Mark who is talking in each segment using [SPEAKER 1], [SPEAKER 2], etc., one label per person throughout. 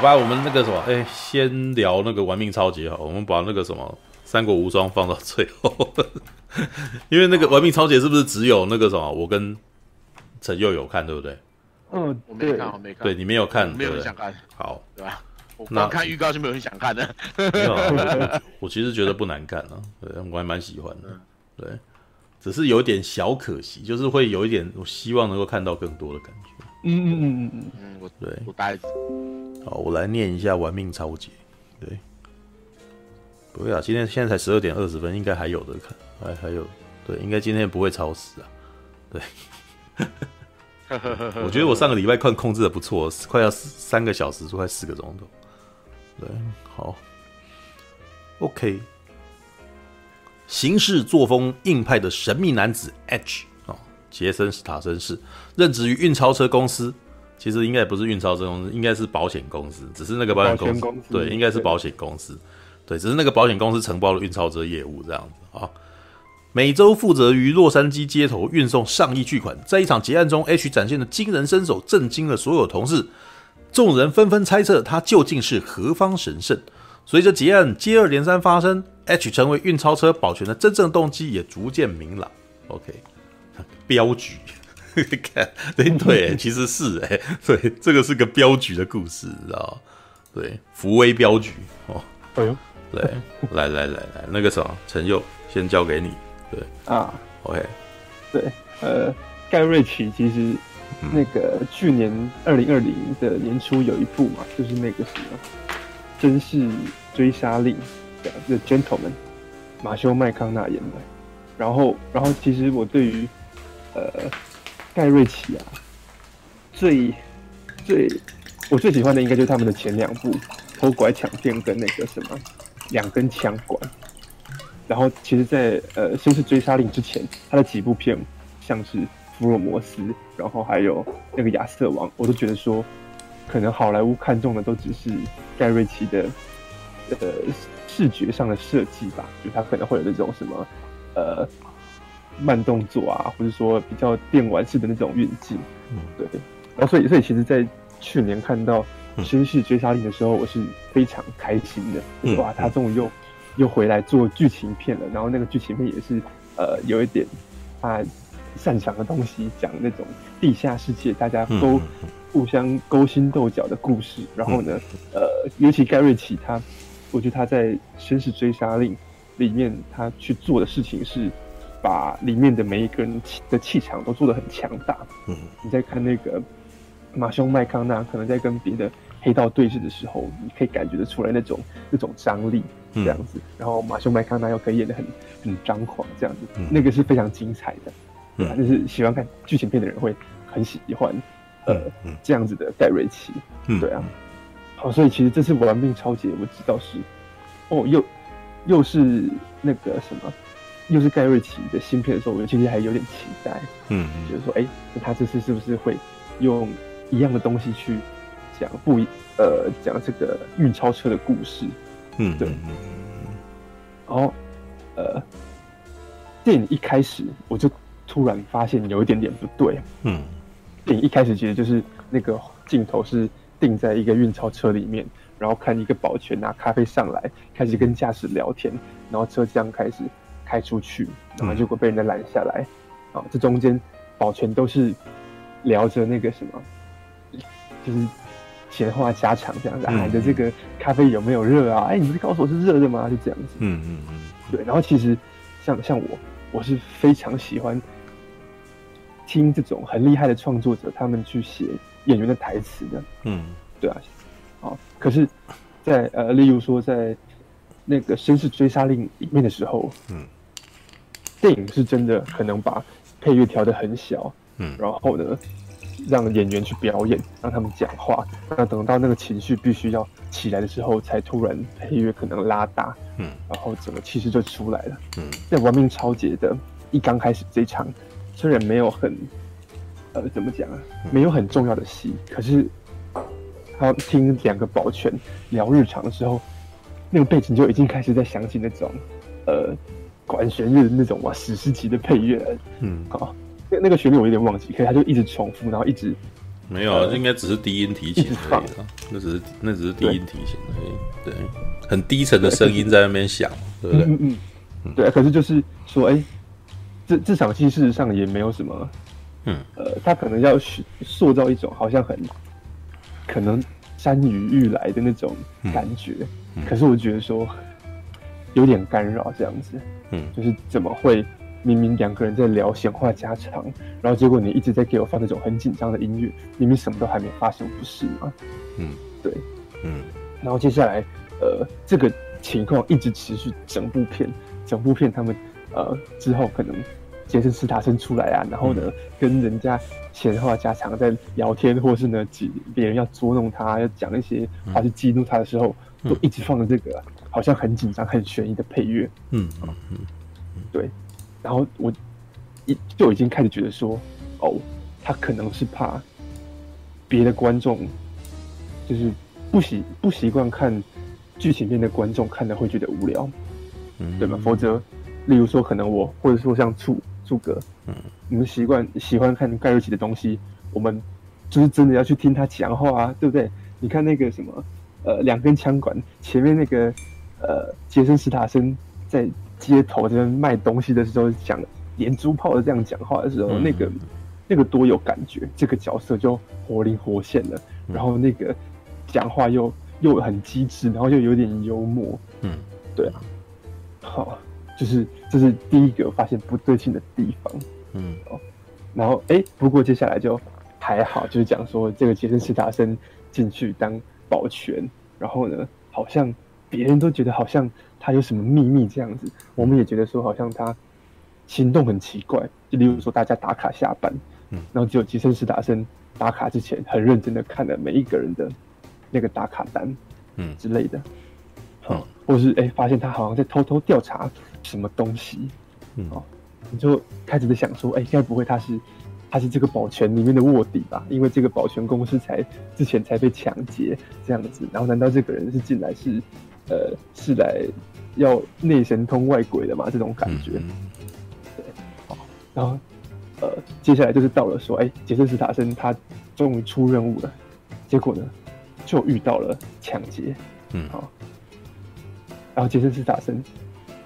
[SPEAKER 1] 好吧，我们那个什么，哎、欸，先聊那个玩命超级好，我们把那个什么三国无双放到最后，因为那个玩命超级是不是只有那个什么，我跟陈佑有看，对不对？
[SPEAKER 2] 嗯，我没看，我没看，
[SPEAKER 1] 对你没有看，
[SPEAKER 2] 没有人想看，
[SPEAKER 1] 好，
[SPEAKER 2] 对吧？我刚看预告就没有人想看的。
[SPEAKER 1] 没有 我其实觉得不难看啊，对，我还蛮喜欢的，对，只是有点小可惜，就是会有一点，我希望能够看到更多的感觉。
[SPEAKER 2] 嗯嗯嗯嗯嗯嗯，我
[SPEAKER 1] 对，
[SPEAKER 2] 我呆子。
[SPEAKER 1] 好，我来念一下《玩命超杰》。对，不会啊，今天现在才十二点二十分，应该还有的看，还还有，对，应该今天不会超时啊。对，我觉得我上个礼拜控控制的不错，快要三个小时，快四个钟头。对，好，OK，行事作风硬派的神秘男子 H 啊，杰森·斯塔森是，任职于运钞车公司。其实应该不是运钞车公司，应该是保险公司，只是那个保险公司，对，应该是保险公司，对，对，只是那个保险公司承包了运钞车业务这样子啊。每周负责于洛杉矶街头运送上亿巨款，在一场劫案中，H 展现的惊人身手震惊了所有同事。众人纷纷猜测他究竟是何方神圣。随着劫案接二连三发生，H 成为运钞车保全的真正动机也逐渐明朗。OK，镖局，看对对，其实是哎，对，这个是个镖局的故事，知道对，福威镖局哦。哎呦，对，来来来来，那个什么，陈佑先交给你。对啊，OK，
[SPEAKER 3] 对，呃，盖瑞奇其实。那个去年二零二零的年初有一部嘛，就是那个什么《绅士追杀令》的《The Gentleman》，马修麦康纳演的。然后，然后其实我对于呃盖瑞奇啊，最最我最喜欢的应该就是他们的前两部《偷拐抢骗》跟那个什么《两根枪管》。然后，其实在，呃《绅士追杀令》之前，他的几部片像是。福尔摩斯，然后还有那个亚瑟王，我都觉得说，可能好莱坞看中的都只是盖瑞奇的呃视觉上的设计吧，就他可能会有那种什么呃慢动作啊，或者说比较电玩式的那种运镜，嗯，对。然后所以所以其实，在去年看到《绅士追杀令》的时候，我是非常开心的，嗯、哇，他终于又又回来做剧情片了，然后那个剧情片也是呃有一点他。擅长的东西，讲那种地下世界，大家都互相勾心斗角的故事。然后呢，呃，尤其盖瑞奇他，我觉得他在《绅士追杀令》里面，他去做的事情是把里面的每一个人的气场都做得很强大。嗯，你在看那个马修麦康纳，可能在跟别的黑道对峙的时候，你可以感觉得出来那种那种张力这样子。然后马修麦康纳又可以演得很很张狂这样子，那个是非常精彩的。对啊，就是喜欢看剧情片的人会很喜欢，呃，这样子的盖瑞奇，对啊，好，所以其实这次玩命超杰，我知道是，哦，又又是那个什么，又是盖瑞奇的新片的时候，我其实还有点期待，嗯，就是说，哎，那他这次是不是会用一样的东西去讲不一，呃，讲这个运钞车的故事，嗯，对，然后，呃，电影一开始我就。突然发现有一点点不对，嗯，电影一开始其实就是那个镜头是定在一个运钞车里面，然后看一个保全拿咖啡上来，开始跟驾驶聊天，然后车这样开始开出去，然后结果被人家拦下来，啊，这中间保全都是聊着那个什么，就是闲话家常这样子，喊着这个咖啡有没有热啊？哎，你不是告诉我是热的吗？就这样子，嗯嗯嗯，对，然后其实像像我，我是非常喜欢。听这种很厉害的创作者，他们去写演员的台词的，嗯，对啊，好，可是在，在呃，例如说，在那个《绅士追杀令》里面的时候，嗯，电影是真的可能把配乐调得很小，嗯，然后呢，让演员去表演，让他们讲话，那等到那个情绪必须要起来的时候，才突然配乐可能拉大，嗯，然后整个气势就出来了，嗯，在《亡命超杰》的一刚开始这一场。虽然没有很，呃，怎么讲啊？没有很重要的戏，可是他听两个保全聊日常的时候，那个背景就已经开始在响起那种，呃，管弦乐的那种哇史诗级的配乐。嗯，好，那那个旋律我有点忘记，可是他就一直重复，然后一直
[SPEAKER 1] 没有，呃、应该只是低音提琴而已。那只是那只是低音提琴而已。对，对很低沉的声音在那边响，对，不对？
[SPEAKER 3] 嗯嗯。对，可是就是说，哎、欸，这这场戏事实上也没有什么，嗯，呃，他可能要塑造一种好像很可能山雨欲来的那种感觉。嗯、可是我觉得说有点干扰这样子。嗯，就是怎么会？明明两个人在聊闲话家常，然后结果你一直在给我放那种很紧张的音乐，明明什么都还没发生，不是吗？嗯，对，嗯，然后接下来，呃，这个情况一直持续整部片，整部片他们呃之后可能杰森·斯塔森出来啊，然后呢、嗯、跟人家闲话家常在聊天，或是呢几别人要捉弄他，要讲一些话去激怒他的时候，嗯、都一直放着这个好像很紧张、很悬疑的配乐。嗯嗯嗯，对。然后我一就已经开始觉得说，哦，他可能是怕别的观众就是不习不习惯看剧情片的观众看的会觉得无聊，嗯，对吗？否则，例如说，可能我或者说像楚楚哥，嗯，你们习惯喜欢看盖瑞奇的东西，我们就是真的要去听他讲话啊，对不对？你看那个什么，呃，两根枪管前面那个，呃，杰森·斯塔森在。街头这边卖东西的时候，讲连珠炮的这样讲话的时候，嗯、那个那个多有感觉，这个角色就活灵活现了。嗯、然后那个讲话又又很机智，然后又有点幽默。嗯，对啊。好，就是这是第一个发现不对劲的地方。嗯，哦，然后哎，不过接下来就还好，就是讲说这个杰森·斯塔森进去当保全，然后呢，好像别人都觉得好像。他有什么秘密这样子？我们也觉得说，好像他行动很奇怪。就例如说，大家打卡下班，嗯，然后只有杰森·斯达森打卡之前很认真的看了每一个人的那个打卡单，嗯之类的，好，或是哎、欸，发现他好像在偷偷调查什么东西，嗯，哦，你就开始在想说，哎、欸，该不会他是他是这个保全里面的卧底吧？因为这个保全公司才之前才被抢劫这样子，然后难道这个人是进来是呃是来？要内神通外鬼的嘛，这种感觉。嗯、对，好，然后呃，接下来就是到了说，哎、欸，杰森·斯塔森他终于出任务了，结果呢，就遇到了抢劫。嗯，好，然后杰森·斯塔森，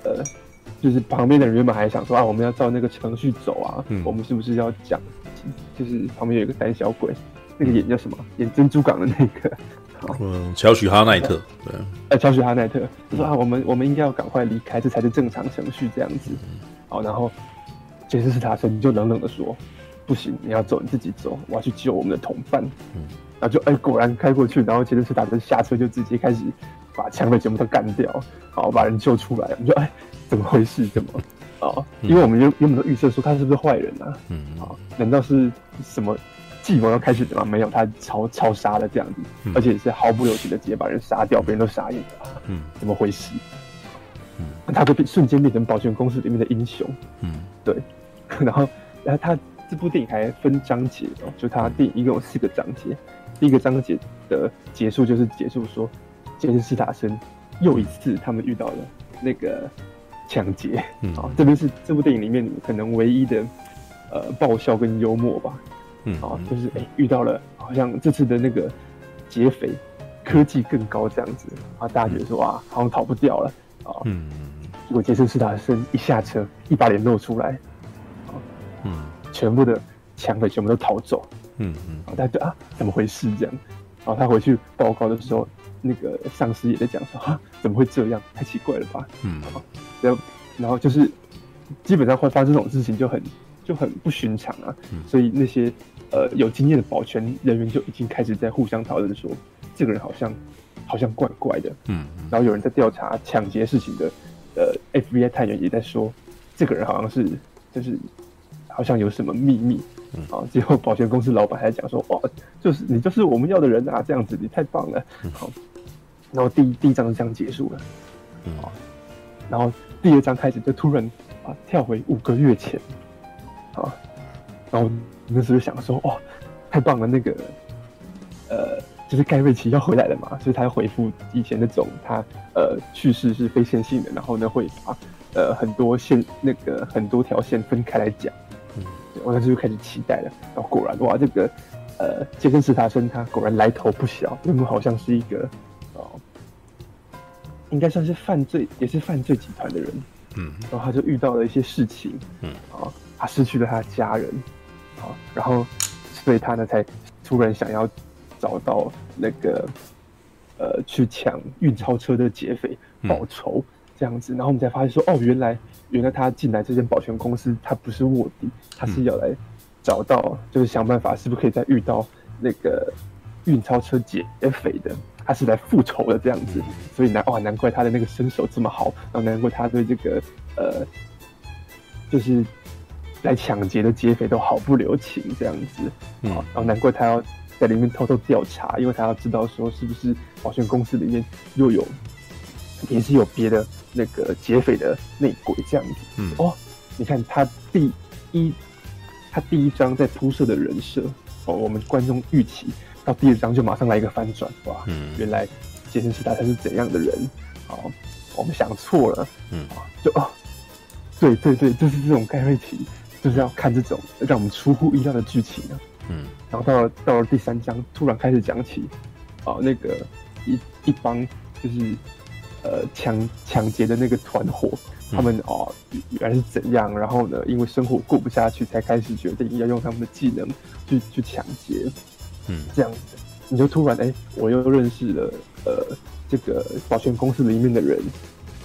[SPEAKER 3] 呃，就是旁边的人原本还想说啊，我们要照那个程序走啊，嗯、我们是不是要讲，就是旁边有一个胆小鬼，那个演叫什么？演珍珠港的那个。
[SPEAKER 1] 嗯，乔许哈奈特，对，
[SPEAKER 3] 呃，乔许哈奈特就说啊，我们我们应该要赶快离开，这才是正常程序，这样子。好，然后杰森·斯塔森就冷冷的说：“不行，你要走你自己走，我要去救我们的同伴。”嗯，然后就哎，果然开过去，然后杰斯·斯塔森下车就直接开始把枪的全部都干掉，好，把人救出来。我们就哎，怎么回事？怎么？啊，因为我们原原本都预测说他是不是坏人啊？嗯，啊，难道是什么？计谋要开始的吗？没有，他超超杀了这样子，嗯、而且是毫不留情的直接把人杀掉，别人都傻眼了。嗯，怎么回事？嗯，他会变瞬间变成保全公司里面的英雄。嗯，对。然后，然后他这部电影还分章节哦，就他电影一共有四个章节。第一个章节的结束就是结束说，杰森·斯塔森又一次他们遇到了那个抢劫。嗯，好，这边是这部电影里面可能唯一的呃爆笑跟幽默吧。嗯，哦，就是哎、欸，遇到了，好像这次的那个劫匪科技更高这样子啊，大家觉得说哇，好像逃不掉了啊。嗯，结果杰森·斯塔森一下车，一把脸露出来，嗯，全部的抢匪全部都逃走。嗯嗯，大家觉得啊，怎么回事这样？然后他回去报告的时候，那个上司也在讲说啊，怎么会这样？太奇怪了吧？嗯，然后然后就是基本上会发生这种事情就很就很不寻常啊，所以那些。呃，有经验的保全人员就已经开始在互相讨论说，这个人好像好像怪怪的，嗯，嗯，然后有人在调查抢劫事情的，呃，FBI 探员也在说，这个人好像是就是好像有什么秘密，嗯，啊，最后保全公司老板还在讲说，哇，就是你就是我们要的人啊，这样子你太棒了，好，然后第一第一章就这样结束了，嗯，好，然后第二章开始就突然啊跳回五个月前，啊，然后。那时候想说，哇，太棒了！那个，呃，就是盖瑞奇要回来了嘛，所以他要回复以前那种他呃去世是非线性的，然后呢会把呃很多线那个很多条线分开来讲。嗯，我那时候就开始期待了。然后果然，哇，这个呃，杰森·史塔森他果然来头不小，原本好像是一个哦，应该算是犯罪，也是犯罪集团的人，
[SPEAKER 1] 嗯，
[SPEAKER 3] 然后他就遇到了一些事情，
[SPEAKER 1] 嗯，
[SPEAKER 3] 啊，他失去了他的家人，啊，然后所以他呢才突然想要找到那个呃去抢运钞车的劫匪报仇。嗯这样子，然后我们才发现说，哦，原来原来他进来这间保全公司，他不是卧底，他是要来找到，就是想办法是不是可以再遇到那个运钞车劫匪的，他是来复仇的这样子，所以难哇，难怪他的那个身手这么好，然后难怪他对这个呃，就是来抢劫的劫匪都毫不留情这样子，嗯，然后难怪他要在里面偷偷调查，因为他要知道说是不是保全公司里面又有。也是有别的那个劫匪的内鬼这样子，嗯哦，你看他第一，他第一章在铺设的人设哦，我们观众预期到第二章就马上来一个翻转，哇，嗯，原来杰森·斯坦他是怎样的人？哦，我们想错了，嗯，就哦，对对对，就是这种盖瑞奇就是要看这种让我们出乎意料的剧情啊，嗯，然后到了到了第三章，突然开始讲起，哦，那个一一帮就是。呃，抢抢劫的那个团伙，他们哦，原来是怎样？然后呢，因为生活过不下去，才开始决定要用他们的技能去去抢劫。嗯，这样子，你就突然哎，我又认识了呃这个保全公司里面的人，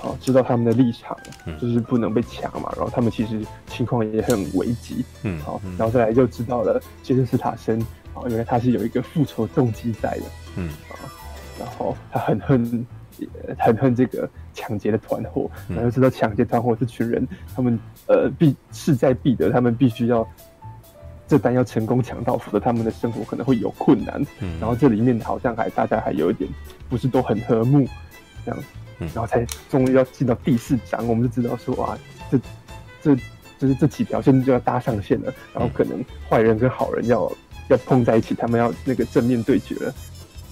[SPEAKER 3] 好、哦，知道他们的立场，就是不能被抢嘛。然后他们其实情况也很危急。嗯，好，然后再来就知道了杰森·斯塔森，啊，原来他是有一个复仇动机在的。嗯，啊，然后他很恨。很恨这个抢劫的团伙，然后知道抢劫团伙这群人，他们呃必势在必得，他们必须要这单要成功抢到，否则他们的生活可能会有困难。然后这里面好像还大家还有一点不是都很和睦这样，然后才终于要进到第四章，我们就知道说啊，这这就是这几条线就要搭上线了，然后可能坏人跟好人要要碰在一起，他们要那个正面对决了。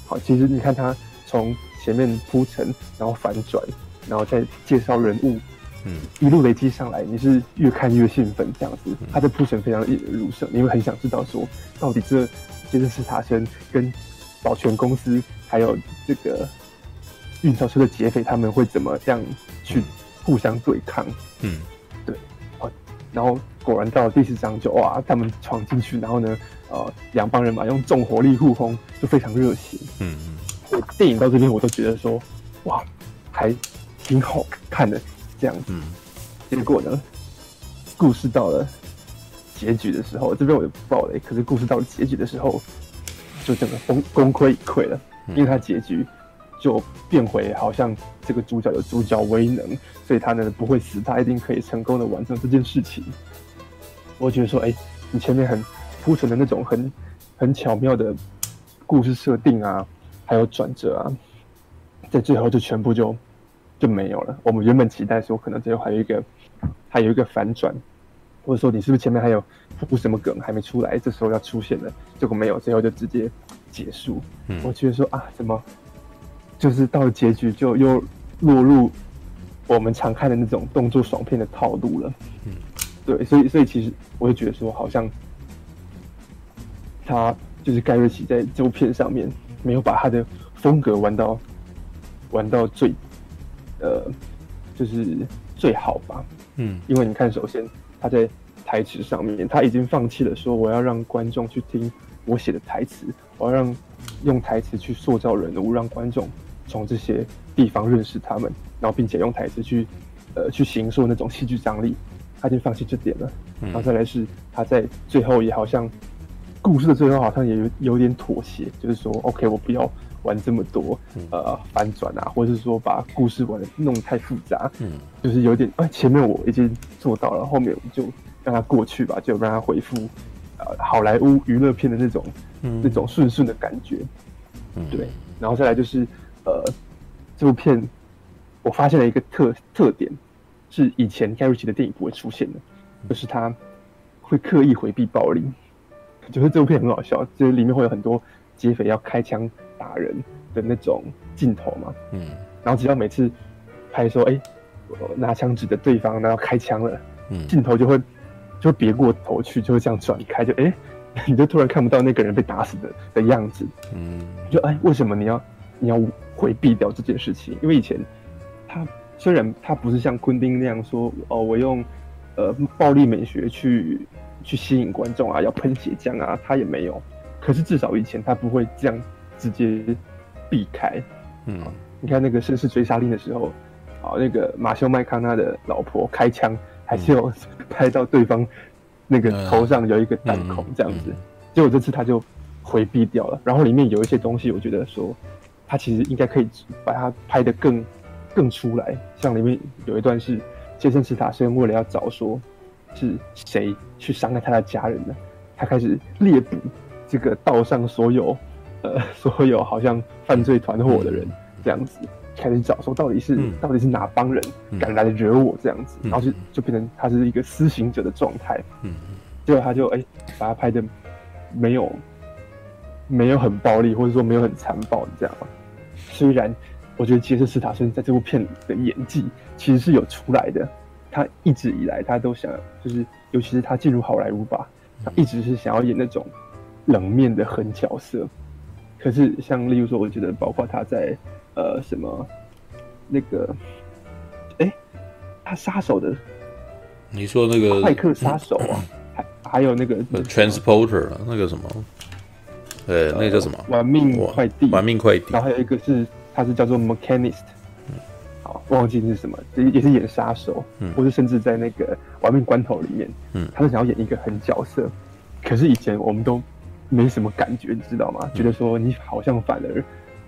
[SPEAKER 3] 好，其实你看他从。前面铺陈，然后反转，然后再介绍人物，嗯，一路累积上来，你是越看越兴奋，这样子。他的铺陈非常引人入胜，你会很想知道说，到底这杰森斯塔森跟保全公司还有这个运钞车的劫匪他们会怎么样去互相对抗？嗯，对，好，然后果然到了第四章就哇，他们闯进去，然后呢，呃，两帮人马用重火力互轰，就非常热血，嗯嗯。电影到这边，我都觉得说，哇，还挺好看的这样子。嗯、结果呢，故事到了结局的时候，这边我就不爆雷。可是故事到了结局的时候，就整个功功亏一篑了，因为它结局就变回好像这个主角有主角威能，所以他呢不会死，他一定可以成功的完成这件事情。我觉得说，哎、欸，你前面很铺陈的那种很很巧妙的故事设定啊。还有转折啊，在最后就全部就就没有了。我们原本期待说，可能最后还有一个还有一个反转，或者说你是不是前面还有铺什么梗还没出来，这时候要出现了，结果没有，最后就直接结束。嗯，我觉得说啊，怎么就是到了结局就又落入我们常看的那种动作爽片的套路了。嗯，对，所以所以其实我就觉得说，好像他就是盖瑞奇在这部片上面。没有把他的风格玩到玩到最，呃，就是最好吧。嗯，因为你看，首先他在台词上面，他已经放弃了说我要让观众去听我写的台词，我要让用台词去塑造人物，让观众从这些地方认识他们，然后并且用台词去呃去形塑那种戏剧张力，他已经放弃这点了。然后再来是他在最后也好像。故事的最后好像也有有点妥协，就是说，OK，我不要玩这么多，呃，反转啊，或者是说把故事玩的弄太复杂，嗯，就是有点，哎，前面我已经做到了，后面我就让它过去吧，就让它回复，呃，好莱坞娱乐片的那种，嗯，那种顺顺的感觉，嗯，对，然后再来就是，呃，这部片我发现了一个特特点，是以前盖瑞奇的电影不会出现的，就是他会刻意回避暴力。就是这部片很好笑，就是里面会有很多劫匪要开枪打人的那种镜头嘛，嗯，然后只要每次拍说，哎、欸，拿枪指着对方，然后开枪了，嗯，镜头就会就别过头去，就会这样转开，就哎、欸，你就突然看不到那个人被打死的的样子，嗯，就哎，为什么你要你要回避掉这件事情？因为以前他虽然他不是像昆汀那样说哦，我用呃暴力美学去去吸引观众啊，要喷血浆啊，他也没有。可是至少以前他不会这样直接避开，嗯，你看那个《绅士追杀令》的时候，啊，那个马修麦康纳的老婆开枪，还是有 拍到对方那个头上有一个弹孔这样子，结果这次他就回避掉了。然后里面有一些东西，我觉得说他其实应该可以把它拍得更更出来，像里面有一段是杰森·斯塔森为了要找说是谁去伤害他的家人的，他开始猎捕。这个道上所有，呃，所有好像犯罪团伙的人，这样子开始找，说到底是、嗯、到底是哪帮人敢来惹我这样子，嗯、然后就就变成他是一个私刑者的状态，嗯，结果他就哎、欸，把他拍的没有没有很暴力，或者说没有很残暴，你知道吗？虽然我觉得杰森·斯塔森在这部片的演技其实是有出来的，他一直以来他都想，就是尤其是他进入好莱坞吧，他一直是想要演那种。冷面的狠角色，可是像例如说，我觉得包括他在呃什么那个，哎、欸，他杀手的，
[SPEAKER 1] 你说那个
[SPEAKER 3] 快客杀手啊，还还有那个
[SPEAKER 1] transporter 啊，那个什么，呃，那个叫什么？
[SPEAKER 3] 玩命快递，
[SPEAKER 1] 玩命快递。
[SPEAKER 3] 然后还有一个是，他是叫做 Mechanist，嗯好，忘记是什么，也也是演杀手，嗯，或是甚至在那个玩命关头里面，嗯，他是想要演一个狠角色，可是以前我们都。没什么感觉，你知道吗？嗯、觉得说你好像反而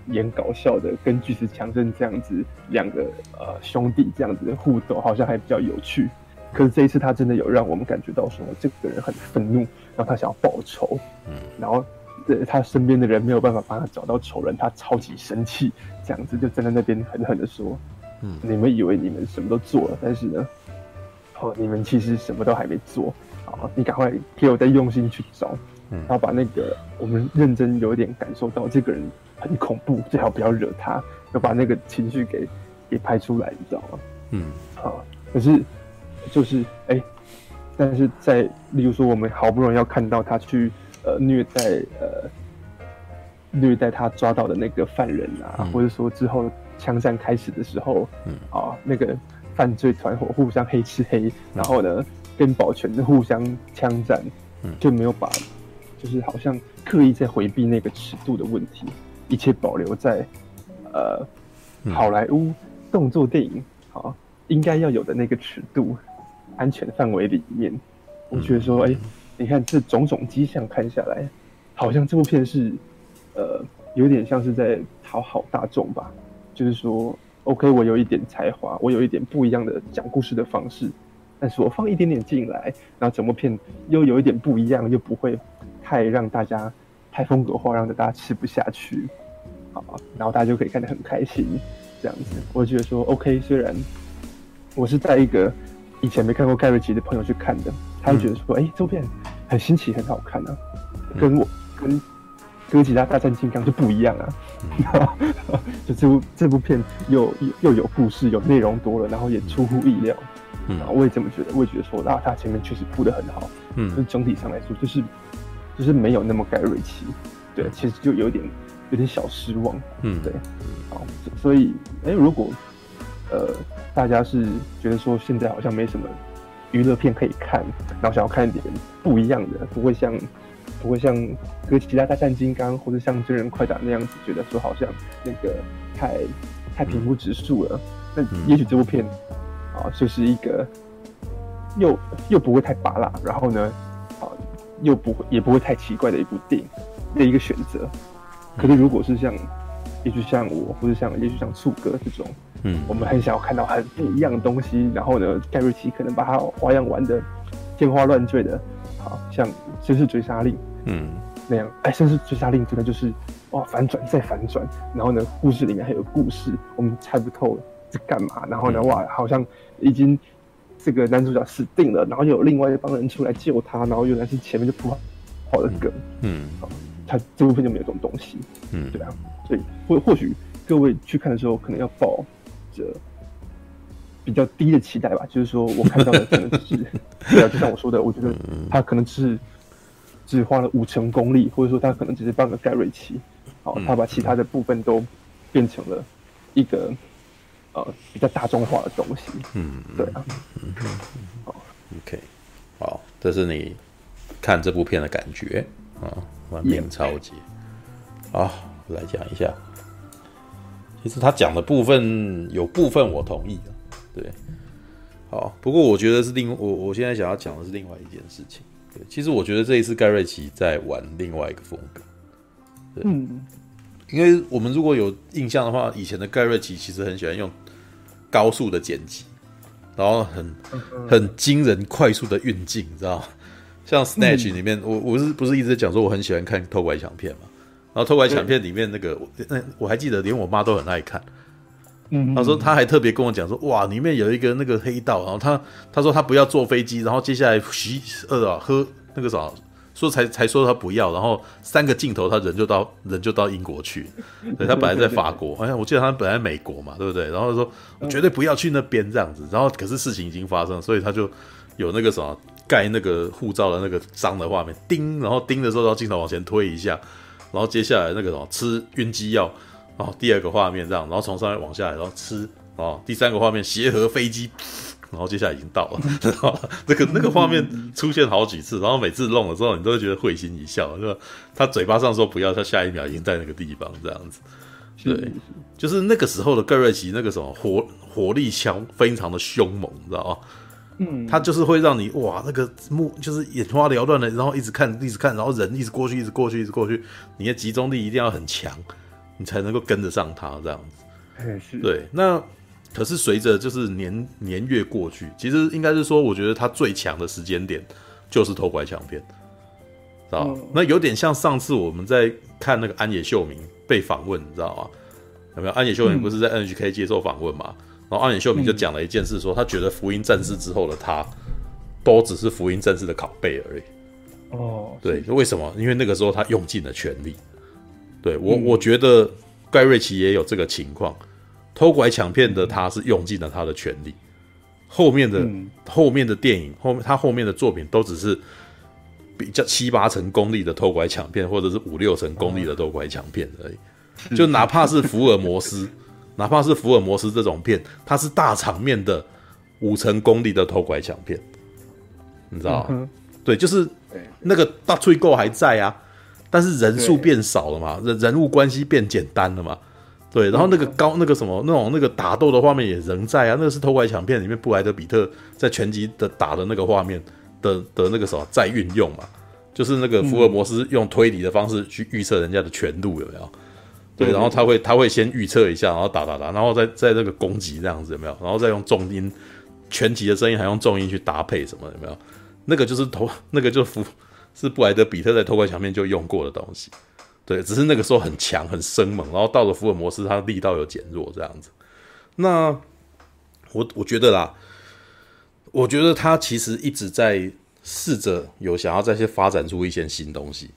[SPEAKER 3] 演搞笑的，跟巨石强森这样子两个呃兄弟这样子的互动，好像还比较有趣。可是这一次他真的有让我们感觉到说，这个人很愤怒，然后他想要报仇，嗯，然后呃他身边的人没有办法帮他找到仇人，他超级生气，这样子就站在那边狠狠的说，嗯，你们以为你们什么都做了，但是呢，哦，你们其实什么都还没做，好，你赶快给我再用心去找。嗯然后把那个我们认真有点感受到这个人很恐怖，最好不要惹他，要把那个情绪给给拍出来，你知道吗？嗯，好。可是就是哎，但是在例如说我们好不容易要看到他去呃虐待呃虐待他抓到的那个犯人啊，嗯、或者说之后枪战开始的时候，嗯。啊那个犯罪团伙互相黑吃黑，然后呢跟保全互相枪战，嗯，就没有把。就是好像刻意在回避那个尺度的问题，一切保留在呃好莱坞动作电影啊应该要有的那个尺度安全范围里面。我觉得说，哎、欸，你看这种种迹象看下来，好像这部片是呃有点像是在讨好大众吧。就是说，OK，我有一点才华，我有一点不一样的讲故事的方式，但是我放一点点进来，然后整部片又有一点不一样，又不会。太让大家太风格化，让大家吃不下去，好，然后大家就可以看得很开心，这样子。我觉得说，OK，虽然我是在一个以前没看过盖瑞奇的朋友去看的，他会觉得说，哎、嗯，这部片很新奇，很好看啊，跟我跟哥吉拉大战金刚就不一样啊，嗯、就这部这部片又又又有故事，有内容多了，然后也出乎意料，嗯，然后我也这么觉得，我也觉得说，那，他前面确实铺的很好，嗯，就整体上来说就是。就是没有那么盖瑞奇，对，其实就有点有点小失望，嗯，对，好，所以，哎，如果呃大家是觉得说现在好像没什么娱乐片可以看，然后想要看一点不一样的，不会像不会像哥吉拉大战金刚或者像真人快打那样子，觉得说好像那个太太平铺直述了，那也许这部片啊就是一个又又不会太拔辣，然后呢，啊。又不会，也不会太奇怪的一部电影的一个选择。可是，如果是像，也许像我，或者像，也许像醋哥这种，嗯，我们很想要看到很不一样的东西。然后呢，盖瑞奇可能把它花样玩的天花乱坠的，好像《绅士追杀令》嗯那样。哎，《绅士追杀令》真的就是哇，反转再反转。然后呢，故事里面还有故事，我们猜不透在干嘛。然后呢，哇，好像已经。这个男主角死定了，然后又有另外一帮人出来救他，然后原来是前面就铺好的梗，嗯，好，他这部分就没有这种东西，嗯，对啊，所以或或许各位去看的时候，可能要抱着比较低的期待吧，就是说我看到的可能是，对啊，就像我说的，我觉得他可能是只花了五成功力，或者说他可能只是半个盖瑞奇，好，他把其他的部分都变成了一个呃比较大众化的东西。
[SPEAKER 1] 嗯，
[SPEAKER 3] 对啊。
[SPEAKER 1] 嗯好，OK，好，这是你看这部片的感觉啊，完美超级。好，来讲一下。其实他讲的部分有部分我同意的，对。好，不过我觉得是另我我现在想要讲的是另外一件事情。对，其实我觉得这一次盖瑞奇在玩另外一个风格。对，
[SPEAKER 3] 嗯，
[SPEAKER 1] 因为我们如果有印象的话，以前的盖瑞奇其实很喜欢用高速的剪辑，然后很很惊人快速的运镜，你知道吗？像 Snatch 里面，嗯、我我是不是一直讲说我很喜欢看偷拐抢片嘛？然后偷拐抢片里面那个，那我还记得，连我妈都很爱看。嗯，他说他还特别跟我讲说，哇，里面有一个那个黑道，然后他他说他不要坐飞机，然后接下来洗呃啊喝那个啥，说才才说他不要，然后三个镜头他人就到人就到英国去，对，他本来在法国，好像我记得他本来在美国嘛，对不对？然后说我绝对不要去那边这样子，然后可是事情已经发生，所以他就有那个什么盖那个护照的那个章的画面，叮，然后叮的时候，然后镜头往前推一下，然后接下来那个什么吃晕机药。哦，第二个画面这样，然后从上面往下来，然后吃哦，第三个画面协和飞机，然后接下来已经到了，然 后那个那个画面出现好几次，然后每次弄了之后，你都会觉得会心一笑，是吧？他嘴巴上说不要，他下一秒已经在那个地方这样子，对，就是那个时候的盖瑞奇那个什么火火力强，非常的凶猛，你知道吗？嗯，他就是会让你哇，那个目就是眼花缭乱的，然后一直看，一直看，然后人一直过去，一直过去，一直过去，你的集中力一定要很强。你才能够跟得上他这样子，对。那可是随着就是年年月过去，其实应该是说，我觉得他最强的时间点就是偷拐抢骗，知道、嗯、那有点像上次我们在看那个安野秀明被访问，你知道吗？有没有？安野秀明不是在 NHK 接受访问嘛？嗯、然后安野秀明就讲了一件事说，说他觉得福音战士之后的他，都只是福音战士的拷贝而已。哦，对，为什么？因为那个时候他用尽了全力。对我，我觉得盖瑞奇也有这个情况，偷拐抢骗的他是用尽了他的全力，后面的、嗯、后面的电影后面他后面的作品都只是比较七八成功力的偷拐抢骗，或者是五六成功力的偷拐抢骗而已。就哪怕是福尔摩斯，哪怕是福尔摩斯这种片，它是大场面的五成功力的偷拐抢骗，你知道吗？嗯、对，就是那个大吹够还在啊。但是人数变少了嘛，人人物关系变简单了嘛，对，然后那个高那个什么那种那个打斗的画面也仍在啊，那个是偷拐抢骗里面布莱德比特在拳击的打的那个画面的的那个什么在运用嘛，就是那个福尔摩斯用推理的方式去预测人家的拳路有没有？对，然后他会他会先预测一下，然后打打打，然后再在这个攻击这样子有没有？然后再用重音全集的声音还用重音去搭配什么有没有？那个就是投 那个就福。是布莱德比特在偷窥墙面就用过的东西，对，只是那个时候很强很生猛，然后到了福尔摩斯，他力道有减弱这样子。那我我觉得啦，我觉得他其实一直在试着有想要再去发展出一些新东西，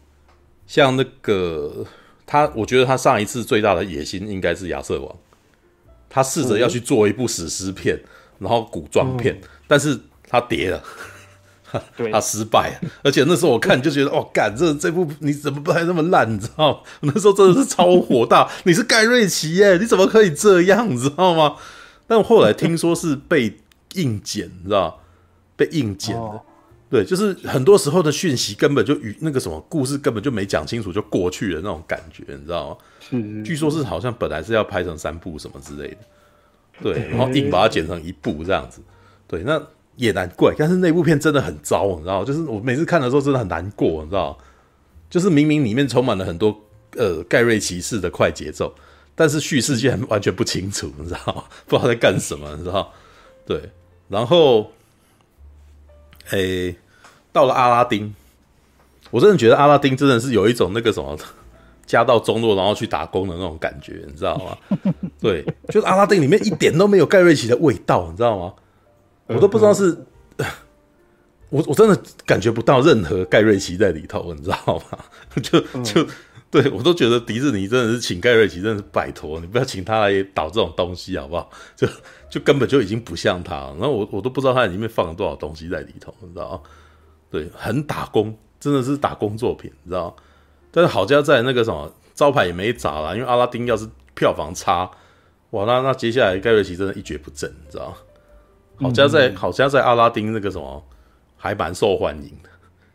[SPEAKER 1] 像那个他，我觉得他上一次最大的野心应该是亚瑟王，他试着要去做一部史诗片，然后古装片，但是他跌了。他失败了，而且那时候我看就觉得，哦，干这这部你怎么拍那么烂？你知道吗？那时候真的是超火大。你是盖瑞奇耶，你怎么可以这样？你知道吗？但我后来听说是被硬剪，你知道被硬剪的。哦、对，就是很多时候的讯息根本就与那个什么故事根本就没讲清楚就过去了那种感觉，你知道吗？是，据说是好像本来是要拍成三部什么之类的，对，然后硬把它剪成一部这样子。对，那。也难怪，但是那部片真的很糟，你知道？就是我每次看的时候真的很难过，你知道？就是明明里面充满了很多呃盖瑞奇士的快节奏，但是叙事竟然完全不清楚，你知道吗？不知道在干什么，你知道？对，然后，诶、欸，到了阿拉丁，我真的觉得阿拉丁真的是有一种那个什么 家道中落然后去打工的那种感觉，你知道吗？对，就是阿拉丁里面一点都没有盖瑞奇的味道，你知道吗？我都不知道是，我我真的感觉不到任何盖瑞奇在里头，你知道吗？就就对我都觉得迪士尼真的是请盖瑞奇，真的是拜托你不要请他来导这种东西好不好？就就根本就已经不像他，然后我我都不知道他里面放了多少东西在里头，你知道吗？对，很打工，真的是打工作品，你知道？但是好家在那个什么招牌也没砸啦，因为阿拉丁要是票房差，哇，那那接下来盖瑞奇真的一蹶不振，你知道？好家在、嗯、好家在阿拉丁那个什么还蛮受欢迎的，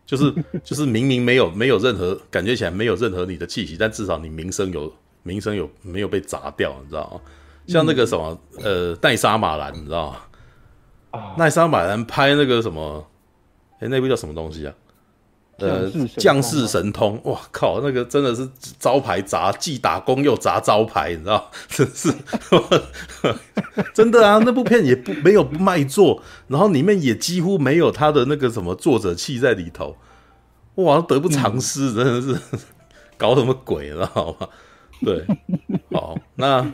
[SPEAKER 1] 就是就是明明没有没有任何感觉起来没有任何你的气息，但至少你名声有名声有没有被砸掉，你知道？像那个什么呃奈莎马兰，你知道吗？奈莎马兰拍那个什么，哎、欸，那部叫什么东西啊？呃，将士神通，哇靠，那个真的是招牌砸，既打工又砸招牌，你知道？真是，真的啊！那部片也不没有卖座，然后里面也几乎没有他的那个什么作者气在里头，哇，得不偿失，真的是搞什么鬼，知道吗？对，好，那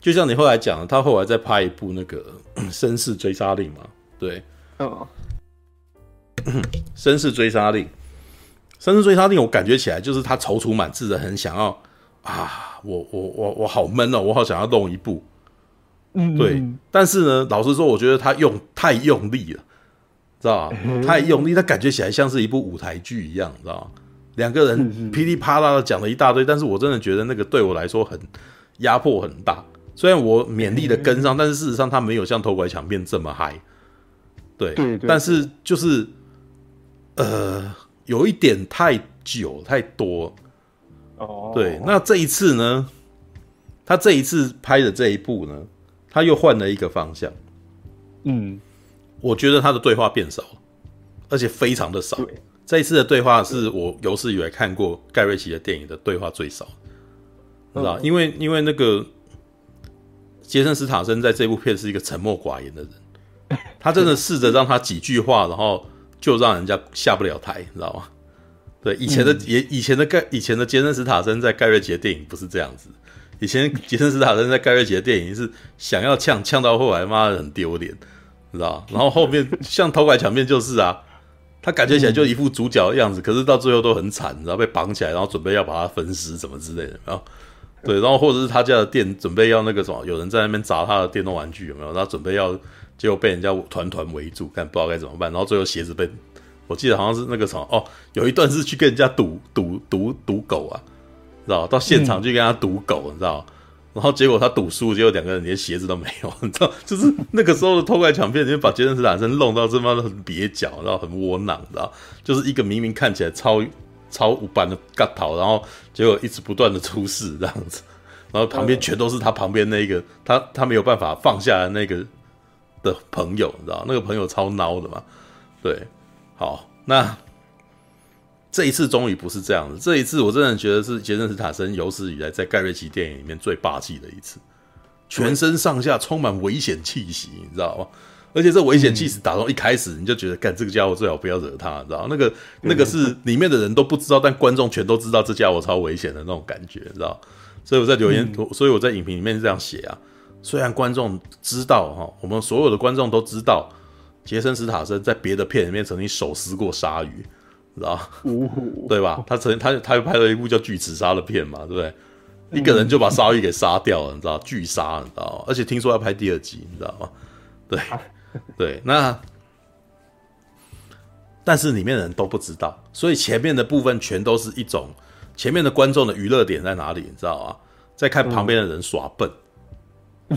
[SPEAKER 1] 就像你后来讲，他后来再拍一部那个《绅士追杀令》嘛，对，哦。绅士追杀令，绅士追杀令，我感觉起来就是他踌躇满志的，很想要啊，我我我我好闷哦，我好想要弄一部，嗯，对。但是呢，老实说，我觉得他用太用力了，知道吧？太用力，他感觉起来像是一部舞台剧一样，知道吧？两个人噼里啪啦的讲了一大堆，但是我真的觉得那个对我来说很压迫很大。虽然我勉力的跟上，但是事实上他没有像偷拐抢骗这么嗨，对，对，但是就是。呃，有一点太久太多哦。对，那这一次呢？他这一次拍的这一部呢，他又换了一个方向。嗯，我觉得他的对话变少了，而且非常的少。这一次的对话是我有史以来看过盖瑞奇的电影的对话最少，知道？因为因为那个杰森·斯坦森在这部片是一个沉默寡言的人，他真的试着让他几句话，然后。就让人家下不了台，你知道吗？对，以前的也、嗯、以前的盖以前的杰森·斯塔森在盖瑞奇的电影不是这样子。以前杰森·斯塔森在盖瑞奇的电影是想要呛呛到后来，妈的很丢脸，你知道？然后后面像偷拐抢骗就是啊，他感觉起来就一副主角的样子，可是到最后都很惨，然后被绑起来，然后准备要把他分尸什么之类的，然后对，然后或者是他家的店准备要那个什么，有人在那边砸他的电动玩具，有没有？然后准备要。结果被人家团团围住，看不知道该怎么办。然后最后鞋子被，我记得好像是那个什么哦，有一段是去跟人家赌赌赌赌狗啊，知道？到现场去跟他赌狗，你知道？然后结果他赌输，结果两个人连鞋子都没有，你知道？就是那个时候的偷拐抢骗，就把杰森斯坦森弄到这妈的很蹩脚，然后很窝囊，知道？就是一个明明看起来超超五版的嘎头，然后结果一直不断的出事这样子，然后旁边全都是他旁边那个他他没有办法放下的那个。的朋友，你知道那个朋友超孬的嘛？对，好，那这一次终于不是这样子。这一次我真的觉得是杰森·斯坦森有史以来在盖瑞奇电影里面最霸气的一次，全身上下充满危险气息，你知道吗？而且这危险气息打从一开始你就觉得，干这个家伙最好不要惹他，你知道那个那个是里面的人都不知道，但观众全都知道这家伙超危险的那种感觉，你知道？所以我在留言，所以我在影评里面是这样写啊。虽然观众知道哈，我们所有的观众都知道，杰森·斯塔森在别的片里面曾经手撕过鲨鱼，知道吧？对吧？他曾经他他又拍了一部叫《巨齿鲨》的片嘛，对不对？一个人就把鲨鱼给杀掉了，你知道？巨鲨，你知道吗？而且听说要拍第二集，你知道吗？对 对，那但是里面的人都不知道，所以前面的部分全都是一种前面的观众的娱乐点在哪里，你知道吗？在看旁边的人耍笨。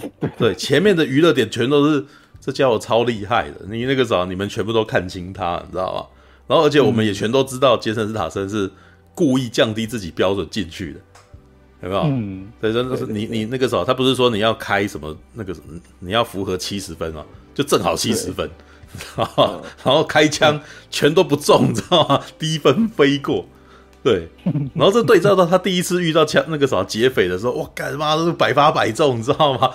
[SPEAKER 1] 对，前面的娱乐点全都是这家伙超厉害的，你那个时候你们全部都看清他，你知道吗？然后而且我们也全都知道杰森·斯塔森是故意降低自己标准进去的，有没有？嗯，所以说是你你那个时候他不是说你要开什么那个什么，你要符合七十分啊，就正好七十分，然后然后开枪全都不中，你知道吗？低分飞过。对，然后这对照到他第一次遇到枪那个啥劫匪的时候，我，干他妈都是百发百中，你知道吗？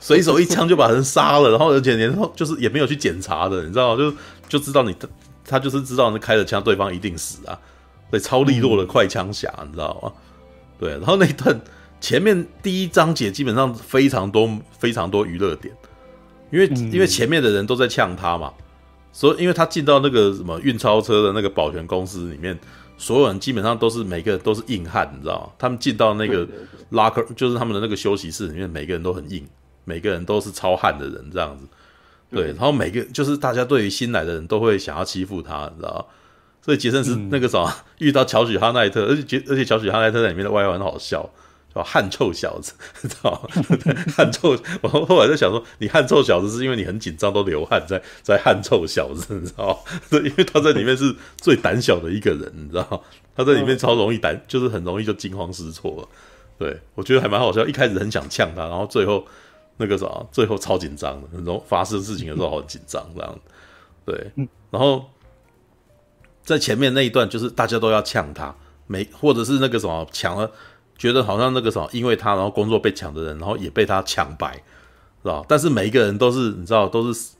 [SPEAKER 1] 随手一枪就把人杀了，然后而且连后就是也没有去检查的，你知道吗？就就知道你他他就是知道那开了枪，对方一定死啊，对，超利落的快枪侠，你知道吗？对，然后那一段前面第一章节基本上非常多非常多娱乐点，因为因为前面的人都在呛他嘛，所以因为他进到那个什么运钞车的那个保全公司里面。所有人基本上都是每个人都是硬汉，你知道吗？他们进到那个 locker，就是他们的那个休息室里面，每个人都很硬，每个人都是超汉的人这样子。对，然后每个就是大家对于新来的人都会想要欺负他，你知道吗？所以杰森是那个什么、嗯、遇到乔许哈奈特，而且杰而且乔许哈奈特在里面的外号很好笑，叫汗臭小子，知道吗？汗臭。我后来在想说，你汗臭小子是因为你很紧张都流汗，在在汗臭小子，你知道吗？因为他在里面是最胆小的一个人，你知道吗？他在里面超容易胆，就是很容易就惊慌失措了。对，我觉得还蛮好笑。一开始很想呛他，然后最后那个啥，最后超紧张的，然后发生事情的时候好紧张这样。对，然后在前面那一段就是大家都要呛他，没或者是那个什么抢了，觉得好像那个什么因为他然后工作被抢的人，然后也被他抢白，是吧？但是每一个人都是你知道，都是